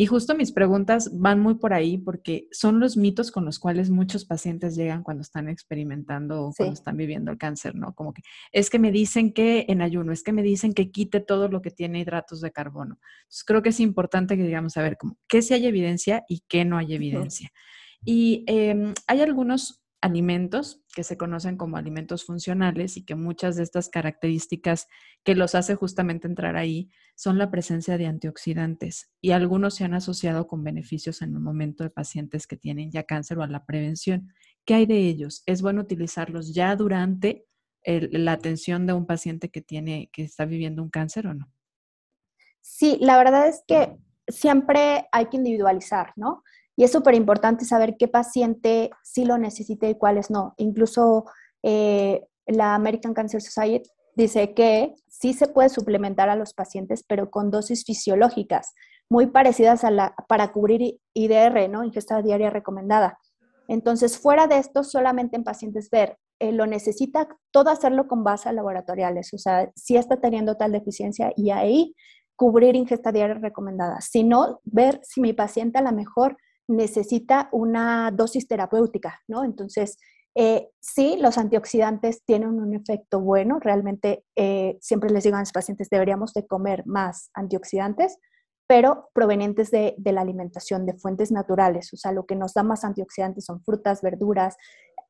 Y justo mis preguntas van muy por ahí porque son los mitos con los cuales muchos pacientes llegan cuando están experimentando o cuando están viviendo el cáncer, ¿no? Como que es que me dicen que en ayuno, es que me dicen que quite todo lo que tiene hidratos de carbono. Entonces creo que es importante que digamos, a ver, como, qué si hay evidencia y qué no hay evidencia. Y em, hay algunos alimentos que se conocen como alimentos funcionales y que muchas de estas características que los hace justamente entrar ahí son la presencia de antioxidantes y algunos se han asociado con beneficios en el momento de pacientes que tienen ya cáncer o a la prevención. ¿Qué hay de ellos? ¿Es bueno utilizarlos ya durante la atención de un paciente que tiene que está viviendo un cáncer o no? Sí, la verdad es que siempre hay que individualizar, ¿no? Y es súper importante saber qué paciente sí lo necesita y cuáles no. Incluso eh, la American Cancer Society dice que sí se puede suplementar a los pacientes, pero con dosis fisiológicas, muy parecidas a la para cubrir IDR, ¿no? Ingesta diaria recomendada. Entonces, fuera de esto, solamente en pacientes ver, eh, lo necesita todo hacerlo con bases laboratoriales, o sea, si está teniendo tal deficiencia y ahí cubrir ingesta diaria recomendada. Si no, ver si mi paciente a lo mejor necesita una dosis terapéutica, ¿no? Entonces, eh, sí, los antioxidantes tienen un efecto bueno, realmente eh, siempre les digo a los pacientes, deberíamos de comer más antioxidantes, pero provenientes de, la alimentación, de fuentes naturales, o sea, lo que nos da más antioxidantes son frutas, verduras.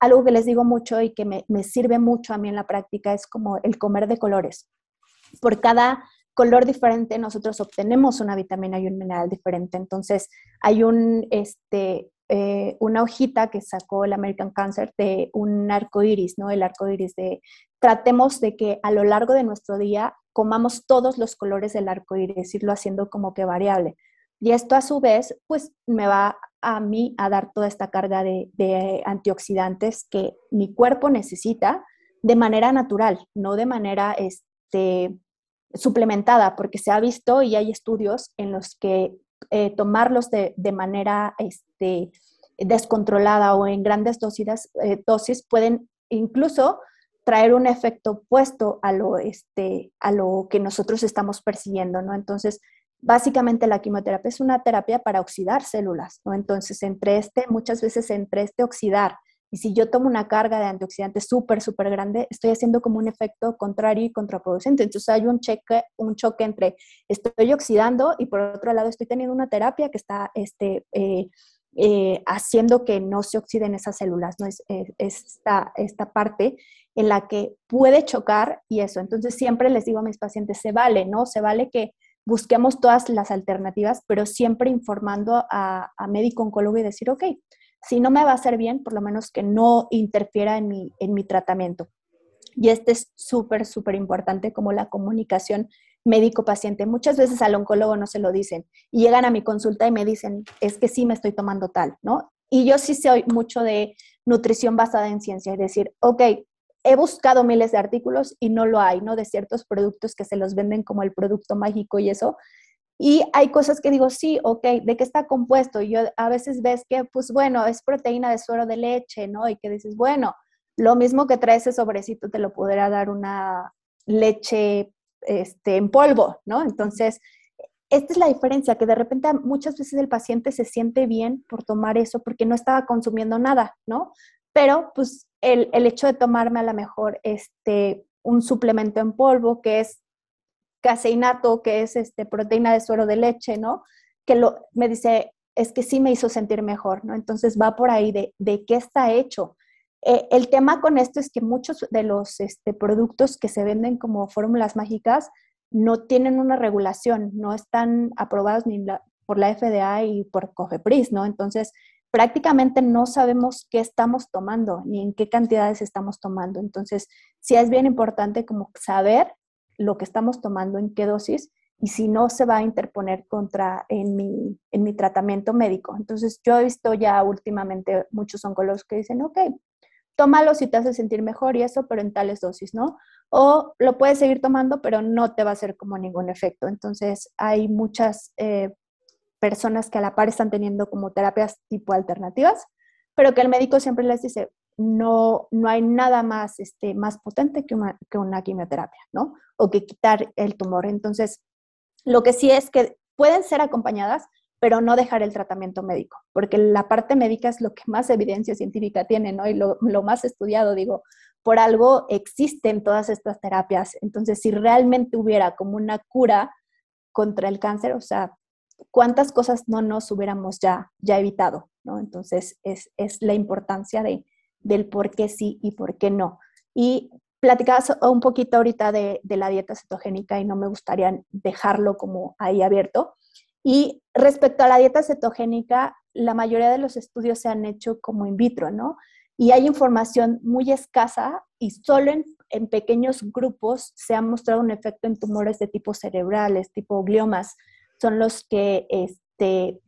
Algo que les digo mucho y que me, me sirve mucho a mí en la práctica es como el comer de colores. Por cada color diferente, nosotros obtenemos una vitamina y un mineral diferente. Entonces, hay un, este, eh, una hojita que sacó el American Cancer de un arco iris, ¿no? El arco iris de tratemos de que a lo largo de nuestro día comamos todos los colores del arco iris, irlo haciendo como que variable. Y esto a su vez, pues me va a mí a dar toda esta carga de, de antioxidantes que mi cuerpo necesita de manera natural, no de manera este, suplementada, porque se ha visto y hay estudios en los que eh, tomarlos de, manera este, descontrolada o en grandes dosis, eh, dosis pueden incluso traer un efecto opuesto a lo, este, a lo que nosotros estamos persiguiendo, ¿no? Entonces, básicamente la quimioterapia es una terapia para oxidar células, ¿no? Entonces, entre este, muchas veces entre este oxidar y si yo tomo una carga de antioxidantes súper, súper grande, estoy haciendo como un efecto contrario y contraproducente. Entonces hay un, cheque, un choque entre estoy oxidando y por otro lado estoy teniendo una terapia que está este, eh, eh, haciendo que no se oxiden esas células. ¿no? Es, esta, esta parte en la que puede chocar y eso. Entonces siempre les digo a mis pacientes, se vale, ¿no? Se vale que busquemos todas las alternativas, pero siempre informando a, a médico oncólogo y decir, ok, si no me va a hacer bien, por lo menos que no interfiera en mi, en mi tratamiento. Y este es súper, súper importante como la comunicación médico-paciente. Muchas veces al oncólogo no se lo dicen llegan a mi consulta y me dicen, es que sí me estoy tomando tal, ¿no? Y yo sí soy mucho de nutrición basada en ciencia, es decir, ok, he buscado miles de artículos y no lo hay, ¿no? De ciertos productos que se los venden como el producto mágico y eso, y hay cosas que digo, sí, ok, ¿de qué está compuesto? Y yo a veces ves que, pues bueno, es proteína de suero de leche, ¿no? Y que dices, bueno, lo mismo que trae ese sobrecito te lo podrá dar una leche este, en polvo, ¿no? Entonces, esta es la diferencia, que de repente muchas veces el paciente se siente bien por tomar eso porque no estaba consumiendo nada, ¿no? Pero pues el, el hecho de tomarme a lo mejor este, un suplemento en polvo que es caseinato, que es este, proteína de suero de leche, ¿no? que lo, me dice, es que sí me hizo sentir mejor, ¿no? Entonces va por ahí de, de qué está hecho. Eh, el tema con esto es que muchos de los este, productos que se venden como fórmulas mágicas no tienen una regulación, no están aprobados ni por la FDA y por COFEPRIS, ¿no? Entonces, prácticamente no sabemos qué estamos tomando ni en qué cantidades estamos tomando. Entonces, sí es bien importante como saber lo que estamos tomando, en qué dosis y si no se va a interponer contra en mi, en mi tratamiento médico. Entonces, yo he visto ya últimamente muchos oncólogos que dicen, ok, tómalo si te hace sentir mejor y eso, pero en tales dosis, ¿no? O lo puedes seguir tomando, pero no te va a hacer como ningún efecto. Entonces, hay muchas eh, personas que a la par están teniendo como terapias tipo alternativas, pero que el médico siempre les dice, no, no hay nada más, este, más potente que una, que una quimioterapia, ¿no? O que quitar el tumor. Entonces, lo que sí es que pueden ser acompañadas, pero no dejar el tratamiento médico, porque la parte médica es lo que más evidencia científica tiene, ¿no? Y lo, más estudiado, digo, por algo existen todas estas terapias. Entonces, si realmente hubiera como una cura contra el cáncer, o sea, ¿cuántas cosas no nos hubiéramos ya, ya evitado, ¿no? Entonces, es, la importancia de, del por qué sí y por qué no. Y platicabas un poquito ahorita de, de, la dieta cetogénica y no me gustaría dejarlo como ahí abierto. Y respecto a la dieta cetogénica, la mayoría de los estudios se han hecho como in vitro, ¿no? Y hay información muy escasa y solo en, en pequeños grupos se ha mostrado un efecto en tumores de tipo cerebrales, tipo gliomas. Son los que este,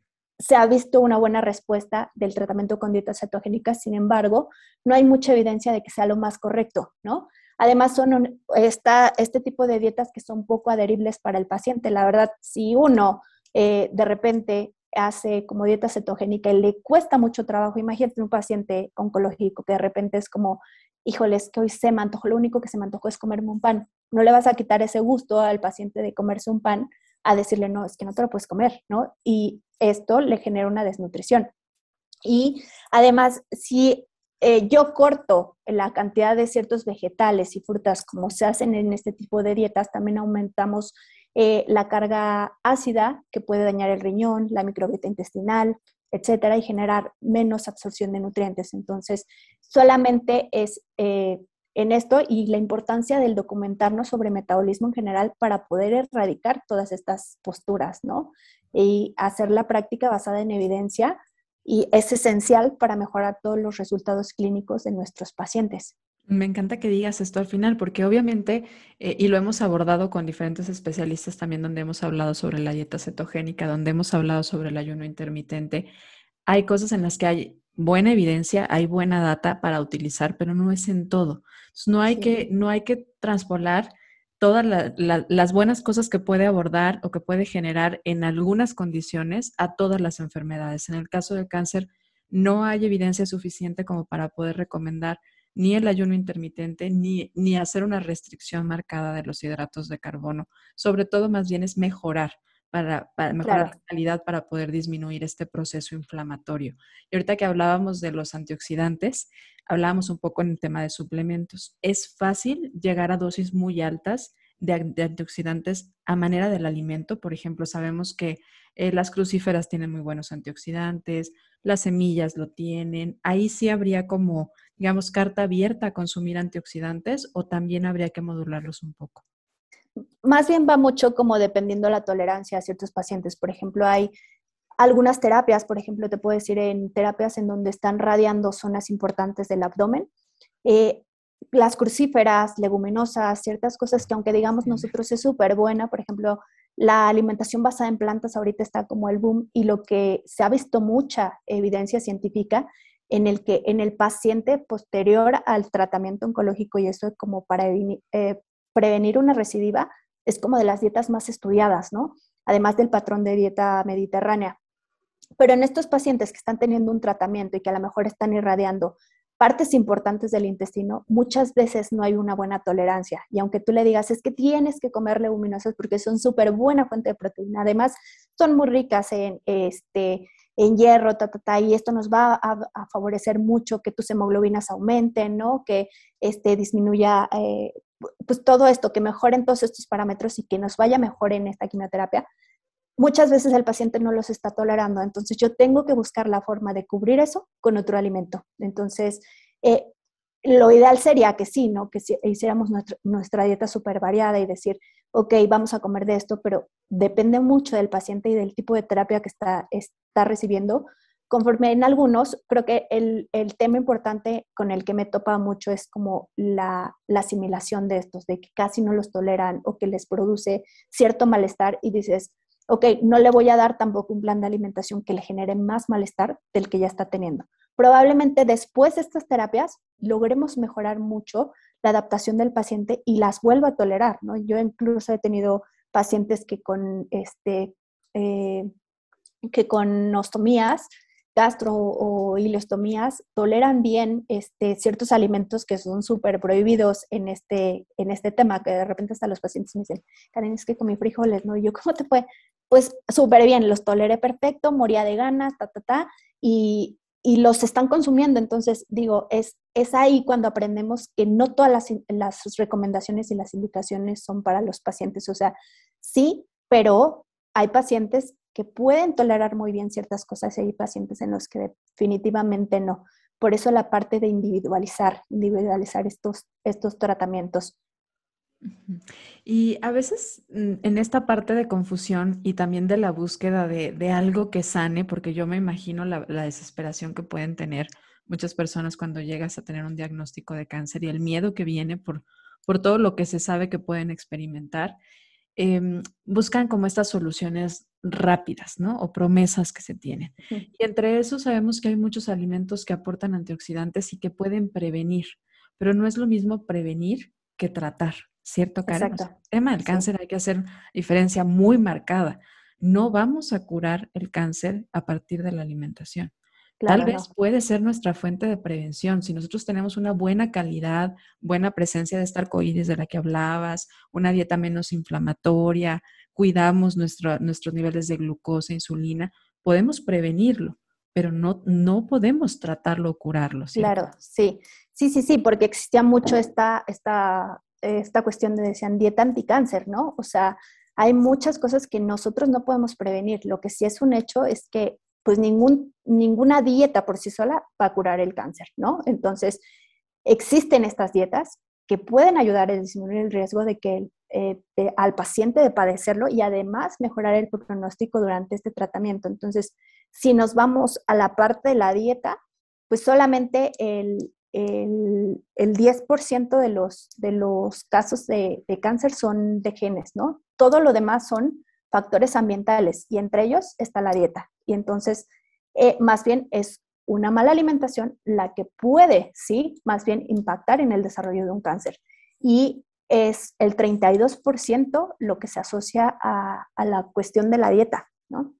se ha visto una buena respuesta del tratamiento con dieta cetogénica, sin embargo, no hay mucha evidencia de que sea lo más correcto, ¿no? Además, son este tipo de dietas que son poco adheribles para el paciente. La verdad, si uno eh, de repente hace como dieta cetogénica y le cuesta mucho trabajo, imagínate un paciente oncológico que de repente es como, híjoles, que hoy se me antojó, lo único que se me antojó es comerme un pan. No le vas a quitar ese gusto al paciente de comerse un pan a decirle, no, es que no te lo puedes comer, ¿no? Y esto le genera una desnutrición. Y además, si eh, yo corto la cantidad de ciertos vegetales y frutas como se hacen en este tipo de dietas, también aumentamos eh, la carga ácida que puede dañar el riñón, la microbiota intestinal, etcétera, y generar menos absorción de nutrientes. Entonces, solamente es eh, en esto y la importancia del documentarnos sobre metabolismo en general para poder erradicar todas estas posturas, ¿no? Y hacer la práctica basada en evidencia y es esencial para mejorar todos los resultados clínicos de nuestros pacientes. Me encanta que digas esto al final, porque obviamente, eh, y lo hemos abordado con diferentes especialistas también, donde hemos hablado sobre la dieta cetogénica, donde hemos hablado sobre el ayuno intermitente, hay cosas en las que hay buena evidencia, hay buena data para utilizar, pero no es en todo. no hay, que, no hay que transpolar todas las buenas cosas que puede abordar o que puede generar en algunas condiciones a todas las enfermedades. En el caso del cáncer, no hay evidencia suficiente como para poder recomendar ni el ayuno intermitente, ni, ni hacer una restricción marcada de los hidratos de carbono. Sobre todo, más bien es mejorar, para, mejorar la calidad, para poder disminuir este proceso inflamatorio. Y ahorita que hablábamos de los antioxidantes, hablábamos un poco en el tema de suplementos. Es fácil llegar a dosis muy altas de, antioxidantes a manera del alimento. Por ejemplo, sabemos que eh, las crucíferas tienen muy buenos antioxidantes, las semillas lo tienen. Ahí sí habría como, digamos, carta abierta a consumir antioxidantes o también habría que modularlos un poco. Más bien va mucho como dependiendo la tolerancia a ciertos pacientes. Por ejemplo, hay algunas terapias, por ejemplo, te puedo decir en terapias en donde están radiando zonas importantes del abdomen. Eh, las crucíferas, leguminosas, ciertas cosas que aunque digamos nosotros es súper buena, por ejemplo, la alimentación basada en plantas ahorita está como el boom y lo que se ha visto mucha evidencia científica en el que en el paciente posterior al tratamiento oncológico y eso es como para eh, prevenir una recidiva, es como de las dietas más estudiadas, ¿no? Además del patrón de dieta mediterránea. Pero en estos pacientes que están teniendo un tratamiento y que a lo mejor están irradiando partes importantes del intestino, muchas veces no hay una buena tolerancia. Y aunque tú le digas, es que tienes que comer leguminosas porque son súper buena fuente de proteína, además son muy ricas en, este, en hierro, ta, y esto nos va a, favorecer mucho que tus hemoglobinas aumenten, ¿no? Que este, disminuya, eh, pues todo esto, que mejoren todos estos parámetros y que nos vaya mejor en esta quimioterapia. muchas veces el paciente no los está tolerando, entonces yo tengo que buscar la forma de cubrir eso con otro alimento. Entonces, eh, lo ideal sería que sí, ¿no? Que si hiciéramos nuestra, dieta súper variada y decir, ok, vamos a comer de esto, pero depende mucho del paciente y del tipo de terapia que está, está recibiendo. Conforme en algunos, creo que el, tema importante con el que me topa mucho es como la, la, asimilación de estos, de que casi no los toleran o que les produce cierto malestar y dices, ok, no le voy a dar tampoco un plan de alimentación que le genere más malestar del que ya está teniendo probablemente después de estas terapias logremos mejorar mucho la adaptación del paciente y las vuelva a tolerar, ¿no? Yo incluso he tenido pacientes que con, este, eh, que con ostomías, gastro o ileostomías, toleran bien este, ciertos alimentos que son súper prohibidos en este, en este tema, que de repente hasta los pacientes me dicen, Karen, es que comí frijoles, ¿no? Y yo, ¿cómo te fue? Pues súper bien, los toleré perfecto, moría de ganas, ta, ta, ta, y, y los están consumiendo. Entonces, digo, es, es ahí cuando aprendemos que no todas las, las, recomendaciones y las indicaciones son para los pacientes. O sea, sí, pero hay pacientes que pueden tolerar muy bien ciertas cosas y hay pacientes en los que definitivamente no. Por eso la parte de individualizar, individualizar estos, estos tratamientos. Y a veces mm, en esta parte de confusión y también de la búsqueda de, algo que sane, porque yo me imagino la, desesperación que pueden tener muchas personas cuando llegas a tener un diagnóstico de cáncer y el miedo que viene por, por todo lo que se sabe que pueden experimentar, em, buscan como estas soluciones rápidas, ¿no? O promesas que se tienen. Y entre eso sabemos que hay muchos alimentos que aportan antioxidantes y que pueden prevenir, pero no es lo mismo prevenir que tratar. ¿Cierto, Karen? el tema del cáncer hay que hacer diferencia muy marcada. No vamos a curar el cáncer a partir de la alimentación. Tal vez puede ser nuestra fuente de prevención. Si nosotros tenemos una buena calidad, buena presencia de esta arcoíris de la que hablabas, una dieta menos inflamatoria, cuidamos nuestros niveles de glucosa, insulina, podemos prevenirlo, pero no, no podemos tratarlo o curarlo. Claro, sí. Sí, sí, sí, porque existía mucho esta, esta esta cuestión de, decían, dieta anticáncer, ¿no? O sea, hay muchas cosas que nosotros no podemos prevenir. Lo que sí es un hecho es que pues ningún, ninguna dieta por sí sola va a curar el cáncer, ¿no? Entonces, existen estas dietas que pueden ayudar a disminuir el riesgo de que eh, al paciente de padecerlo y además mejorar el pronóstico durante este tratamiento. Entonces, si nos vamos a la parte de la dieta, pues solamente el, el, 10% de los, de los casos de, cáncer son de genes, ¿no? Todo lo demás son factores ambientales y entre ellos está la dieta. Y entonces, eh, más bien es una mala alimentación la que puede, sí, más bien impactar en el desarrollo de un cáncer. Y es el 32% lo que se asocia a, a la cuestión de la dieta, ¿no?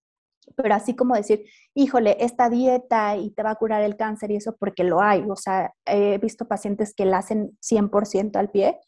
Pero así como decir, híjole, esta dieta y te va a curar el cáncer y eso porque lo hay. O sea, he visto pacientes que la hacen 100% al pie,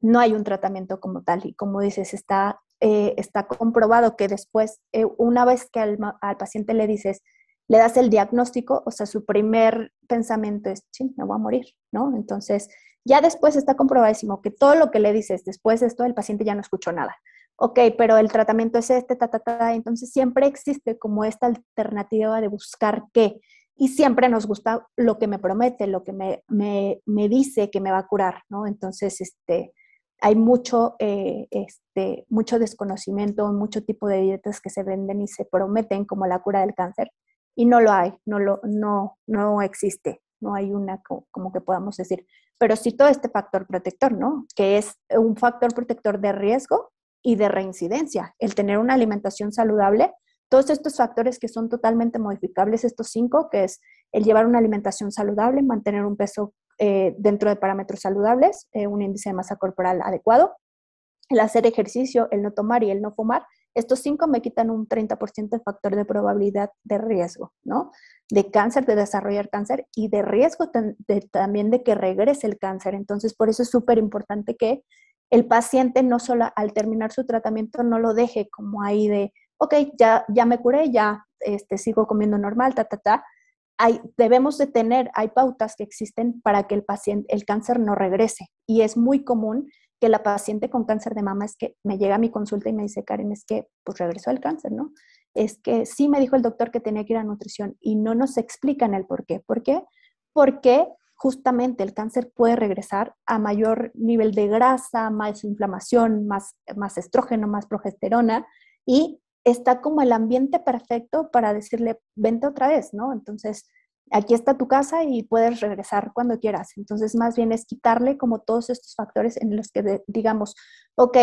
no hay un tratamiento como tal. Y como dices, está, eh, está comprobado que después, eh, una vez que al, paciente le dices, le das el diagnóstico, o sea, su primer pensamiento es, sí, me voy a morir, ¿no? Entonces, ya después está comprobadísimo que todo lo que le dices después de esto, el paciente ya no escuchó nada ok, pero el tratamiento es este, ta, ta, ta, entonces siempre existe como esta alternativa de buscar qué. Y siempre nos gusta lo que me promete, lo que me, me, me dice que me va a curar, ¿no? Entonces, este, hay mucho, eh, este, mucho desconocimiento, mucho tipo de dietas que se venden y se prometen como la cura del cáncer y no lo hay, no, lo, no, no existe, no hay una como que podamos decir, pero sí todo este factor protector, ¿no? Que es un factor protector de riesgo y de reincidencia, el tener una alimentación saludable, todos estos factores que son totalmente modificables, estos cinco, que es el llevar una alimentación saludable, mantener un peso eh, dentro de parámetros saludables, eh, un índice de masa corporal adecuado, el hacer ejercicio, el no tomar y el no fumar, estos cinco me quitan un 30% de factor de probabilidad de riesgo, ¿no? De cáncer, de desarrollar cáncer y de riesgo también de que regrese el cáncer. Entonces, por eso es súper importante que el paciente no solo al terminar su tratamiento no lo deje como ahí de, ok, ya, ya me curé, ya este, sigo comiendo normal, ta, ta, ta. Hay, debemos de tener, hay pautas que existen para que el paciente, el cáncer no regrese. Y es muy común que la paciente con cáncer de mama es que me llega a mi consulta y me dice, Karen, es que pues regresó el cáncer, ¿no? Es que sí me dijo el doctor que tenía que ir a nutrición y no nos explican el por qué. ¿Por qué? Porque justamente el cáncer puede regresar a mayor nivel de grasa, más inflamación, más, más estrógeno, más progesterona y está como el ambiente perfecto para decirle, vente otra vez, ¿no? Entonces, aquí está tu casa y puedes regresar cuando quieras. Entonces, más bien es quitarle como todos estos factores en los que digamos, ok,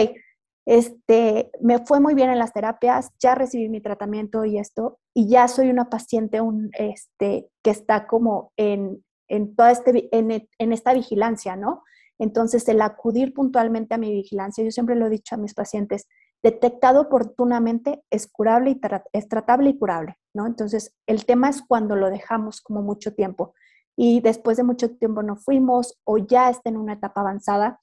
este, me fue muy bien en las terapias, ya recibí mi tratamiento y esto, y ya soy una paciente un, este, que está como en, en toda este, en, en esta vigilancia, ¿no? Entonces, el acudir puntualmente a mi vigilancia, yo siempre lo he dicho a mis pacientes, detectado oportunamente es curable y es tratable y curable, ¿no? Entonces, el tema es cuando lo dejamos como mucho tiempo y después de mucho tiempo no fuimos o ya está en una etapa avanzada.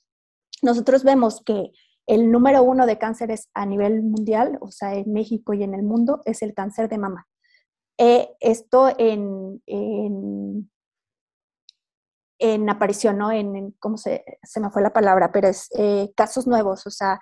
Nosotros vemos que el número uno de cánceres a nivel mundial, o sea, en México y en el mundo, es el cáncer de mama. Eh, esto en, en, aparición, ¿no? En, ¿cómo se, se, me fue la palabra? Pero es eh, casos nuevos, o sea,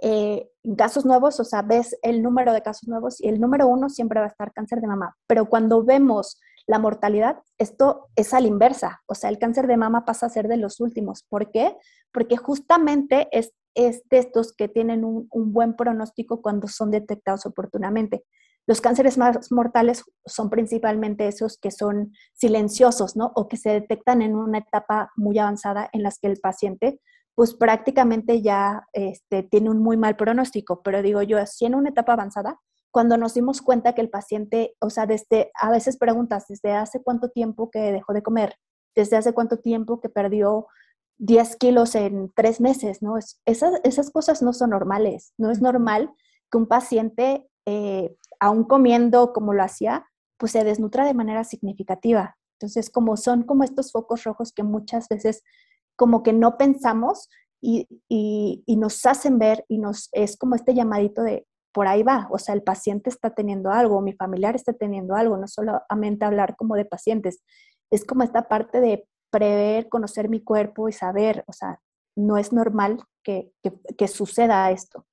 eh, casos nuevos, o sea, ves el número de casos nuevos y el número uno siempre va a estar cáncer de mama. Pero cuando vemos la mortalidad, esto es a la inversa, o sea, el cáncer de mama pasa a ser de los últimos. ¿Por qué? Porque justamente es, es de estos que tienen un buen pronóstico cuando son detectados oportunamente. Los cánceres más mortales son principalmente esos que son silenciosos, ¿no? O que se detectan en una etapa muy avanzada en las que el paciente pues prácticamente ya este, tiene un muy mal pronóstico. Pero digo yo, así en una etapa avanzada, cuando nos dimos cuenta que el paciente, o sea, desde, a veces preguntas, ¿desde hace cuánto tiempo que dejó de comer? ¿Desde hace cuánto tiempo que perdió 10 kilos en tres meses? ¿no? esas, esas cosas no son normales. No es normal que un paciente, eh, aún comiendo como lo hacía, pues se desnutra de manera significativa. Entonces, como son como estos focos rojos que muchas veces como que no pensamos y, nos hacen ver y nos es como este llamadito de por ahí va, o sea, el paciente está teniendo algo, mi familiar está teniendo algo, no solamente hablar como de pacientes, es como esta parte de prever, conocer mi cuerpo y saber, o sea, no es normal que, que suceda esto.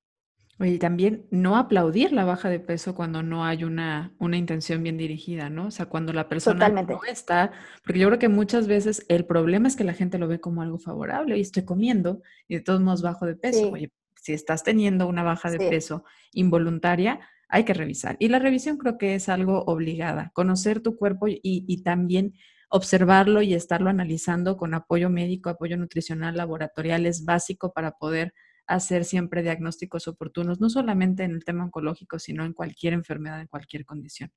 Y también no aplaudir la baja de peso cuando no hay una, una intención bien dirigida, ¿no? O sea, cuando la persona no está, porque yo creo que muchas veces el problema es que la gente lo ve como algo favorable y estoy comiendo y de todos modos bajo de peso. Oye, si estás teniendo una baja de peso involuntaria, hay que revisar. Y la revisión creo que es algo obligada, conocer tu cuerpo y, y también observarlo y estarlo analizando con apoyo médico, apoyo nutricional, laboratorial, es básico para poder hacer siempre diagnósticos oportunos, no solamente en el tema oncológico, sino en cualquier enfermedad, en cualquier condición.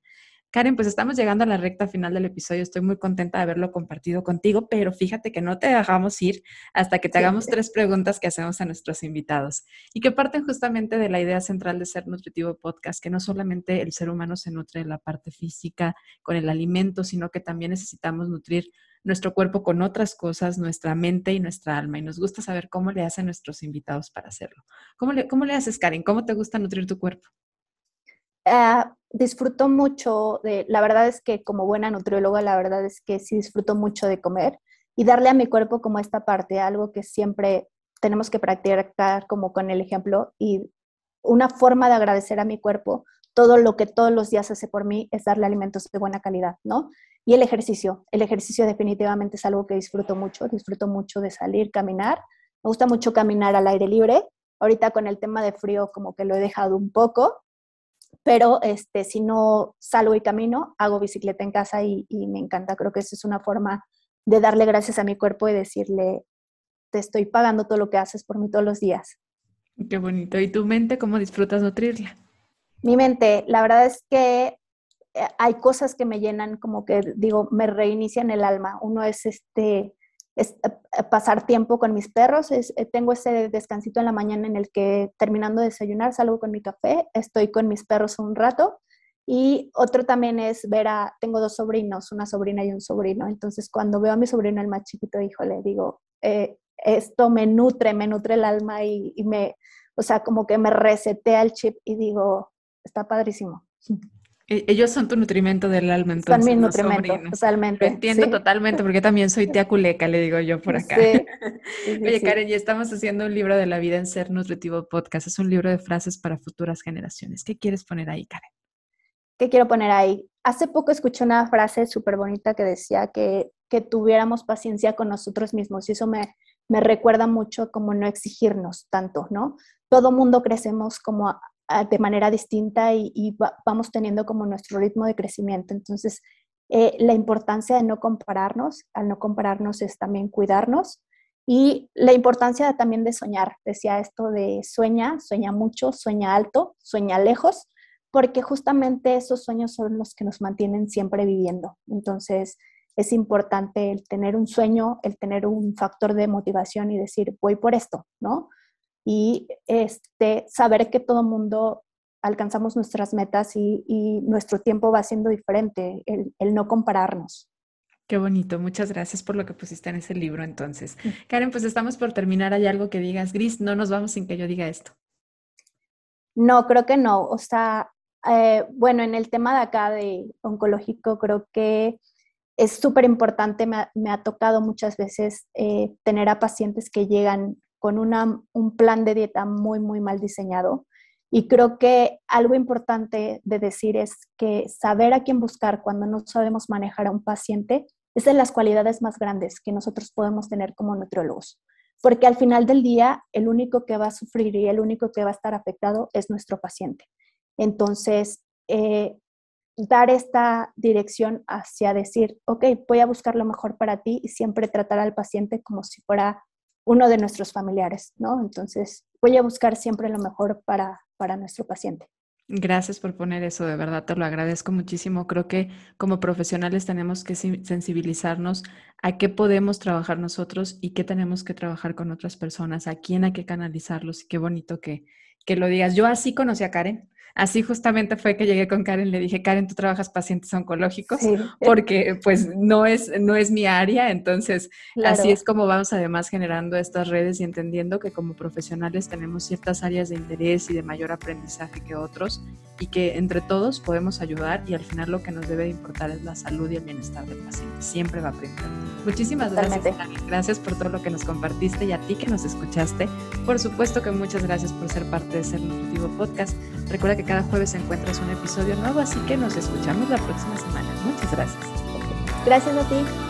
Karen, pues estamos llegando a la recta final del episodio. Estoy muy contenta de haberlo compartido contigo, pero fíjate que no te dejamos ir hasta que te hagamos tres preguntas que hacemos a nuestros invitados y que parten justamente de la idea central de Ser Nutritivo Podcast, que no solamente el ser humano se nutre de la parte física con el alimento, sino que también necesitamos nutrir nuestro cuerpo con otras cosas, nuestra mente y nuestra alma. Y nos gusta saber cómo le hacen nuestros invitados para hacerlo. ¿Cómo le, cómo le haces, Karen? ¿Cómo te gusta nutrir tu cuerpo? Uh, disfruto mucho de, la verdad es que como buena nutrióloga, la verdad es que sí disfruto mucho de comer y darle a mi cuerpo como esta parte, algo que siempre tenemos que practicar como con el ejemplo y una forma de agradecer a mi cuerpo todo lo que todos los días hace por mí es darle alimentos de buena calidad, ¿no? Y el ejercicio. El ejercicio definitivamente es algo que disfruto mucho. Disfruto mucho de salir, caminar. Me gusta mucho caminar al aire libre. Ahorita con el tema de frío como que lo he dejado un poco, pero este, si no salgo y camino, hago bicicleta en casa y, me encanta. Creo que esa es una forma de darle gracias a mi cuerpo y decirle, te estoy pagando todo lo que haces por mí todos los días. Qué bonito. ¿Y tu mente cómo disfrutas nutrirla? Mi mente, la verdad es que eh, hay cosas que me llenan, como que digo, me reinician el alma. Uno es este, es eh, pasar tiempo con mis perros. Eh, tengo ese descansito en la mañana en el que terminando de desayunar salgo con mi café, estoy con mis perros un rato. Y otro también es ver a, tengo dos sobrinos, una sobrina y un sobrino. Entonces cuando veo a mi sobrino el más chiquito, híjole, digo, esto me nutre, me nutre el alma y, y, me, o sea, como que me resetea el chip y digo, está padrísimo. E, ellos son tu nutrimento del alma, entonces. Son mi nutrimento, totalmente. Lo entiendo totalmente, porque también soy tía culeca, le digo yo por acá. Oye, Karen, ya estamos haciendo un libro de la vida en Ser Nutritivo Podcast. Es un libro de frases para futuras generaciones. ¿Qué quieres poner ahí, Karen? ¿Qué quiero poner ahí? Hace poco escuché una frase súper bonita que decía que, que tuviéramos paciencia con nosotros mismos y eso me, me recuerda mucho como no exigirnos tanto, ¿no? Todo mundo crecemos como de manera distinta y, vamos teniendo como nuestro ritmo de crecimiento. Entonces, eh, la importancia de no compararnos, al no compararnos es también cuidarnos y la importancia también de soñar. Decía esto de sueña, sueña mucho, sueña alto, sueña lejos, porque justamente esos sueños son los que nos mantienen siempre viviendo. Entonces, es importante el tener un sueño, el tener un factor de motivación y decir, voy por esto, ¿no? Y este, saber que todo mundo alcanzamos nuestras metas y, nuestro tiempo va siendo diferente, el, no compararnos. Qué bonito, muchas gracias por lo que pusiste en ese libro entonces. Mm. Karen, pues estamos por terminar, ¿hay algo que digas, Gris? No nos vamos sin que yo diga esto. No, creo que no. O sea, eh, bueno, en el tema de acá de oncológico, creo que es súper importante, me, ha tocado muchas veces eh, tener a pacientes que llegan con un plan de dieta muy, muy mal diseñado. Y creo que algo importante de decir es que saber a quién buscar cuando no sabemos manejar a un paciente es de las cualidades más grandes que nosotros podemos tener como nutriólogos. Porque al final del día, el único que va a sufrir y el único que va a estar afectado es nuestro paciente. Entonces, eh, dar esta dirección hacia decir, ok, voy a buscar lo mejor para ti y siempre tratar al paciente como si fuera uno de nuestros familiares, ¿no? Entonces, voy a buscar siempre lo mejor para, para nuestro paciente. Gracias por poner eso, de verdad te lo agradezco muchísimo. Creo que como profesionales tenemos que sensibilizarnos a qué podemos trabajar nosotros y qué tenemos que trabajar con otras personas, a quién hay que canalizarlos y qué bonito que, que lo digas. Yo así conocí a Karen, Así justamente fue que llegué con Karen, le dije, Karen, tú trabajas pacientes oncológicos, porque pues no es, no es mi área, entonces así es como vamos además generando estas redes y entendiendo que como profesionales tenemos ciertas áreas de interés y de mayor aprendizaje que otros y que entre todos podemos ayudar y al final lo que nos debe de importar es la salud y el bienestar del paciente, siempre va primero. Muchísimas gracias, Karen. Gracias por todo lo que nos compartiste y a ti que nos escuchaste. Por supuesto que muchas gracias por ser parte de Ser Nutritivo Podcast. Recuerda que cada jueves encuentras un episodio nuevo, así que nos escuchamos la próxima semana. Muchas gracias. Gracias a ti.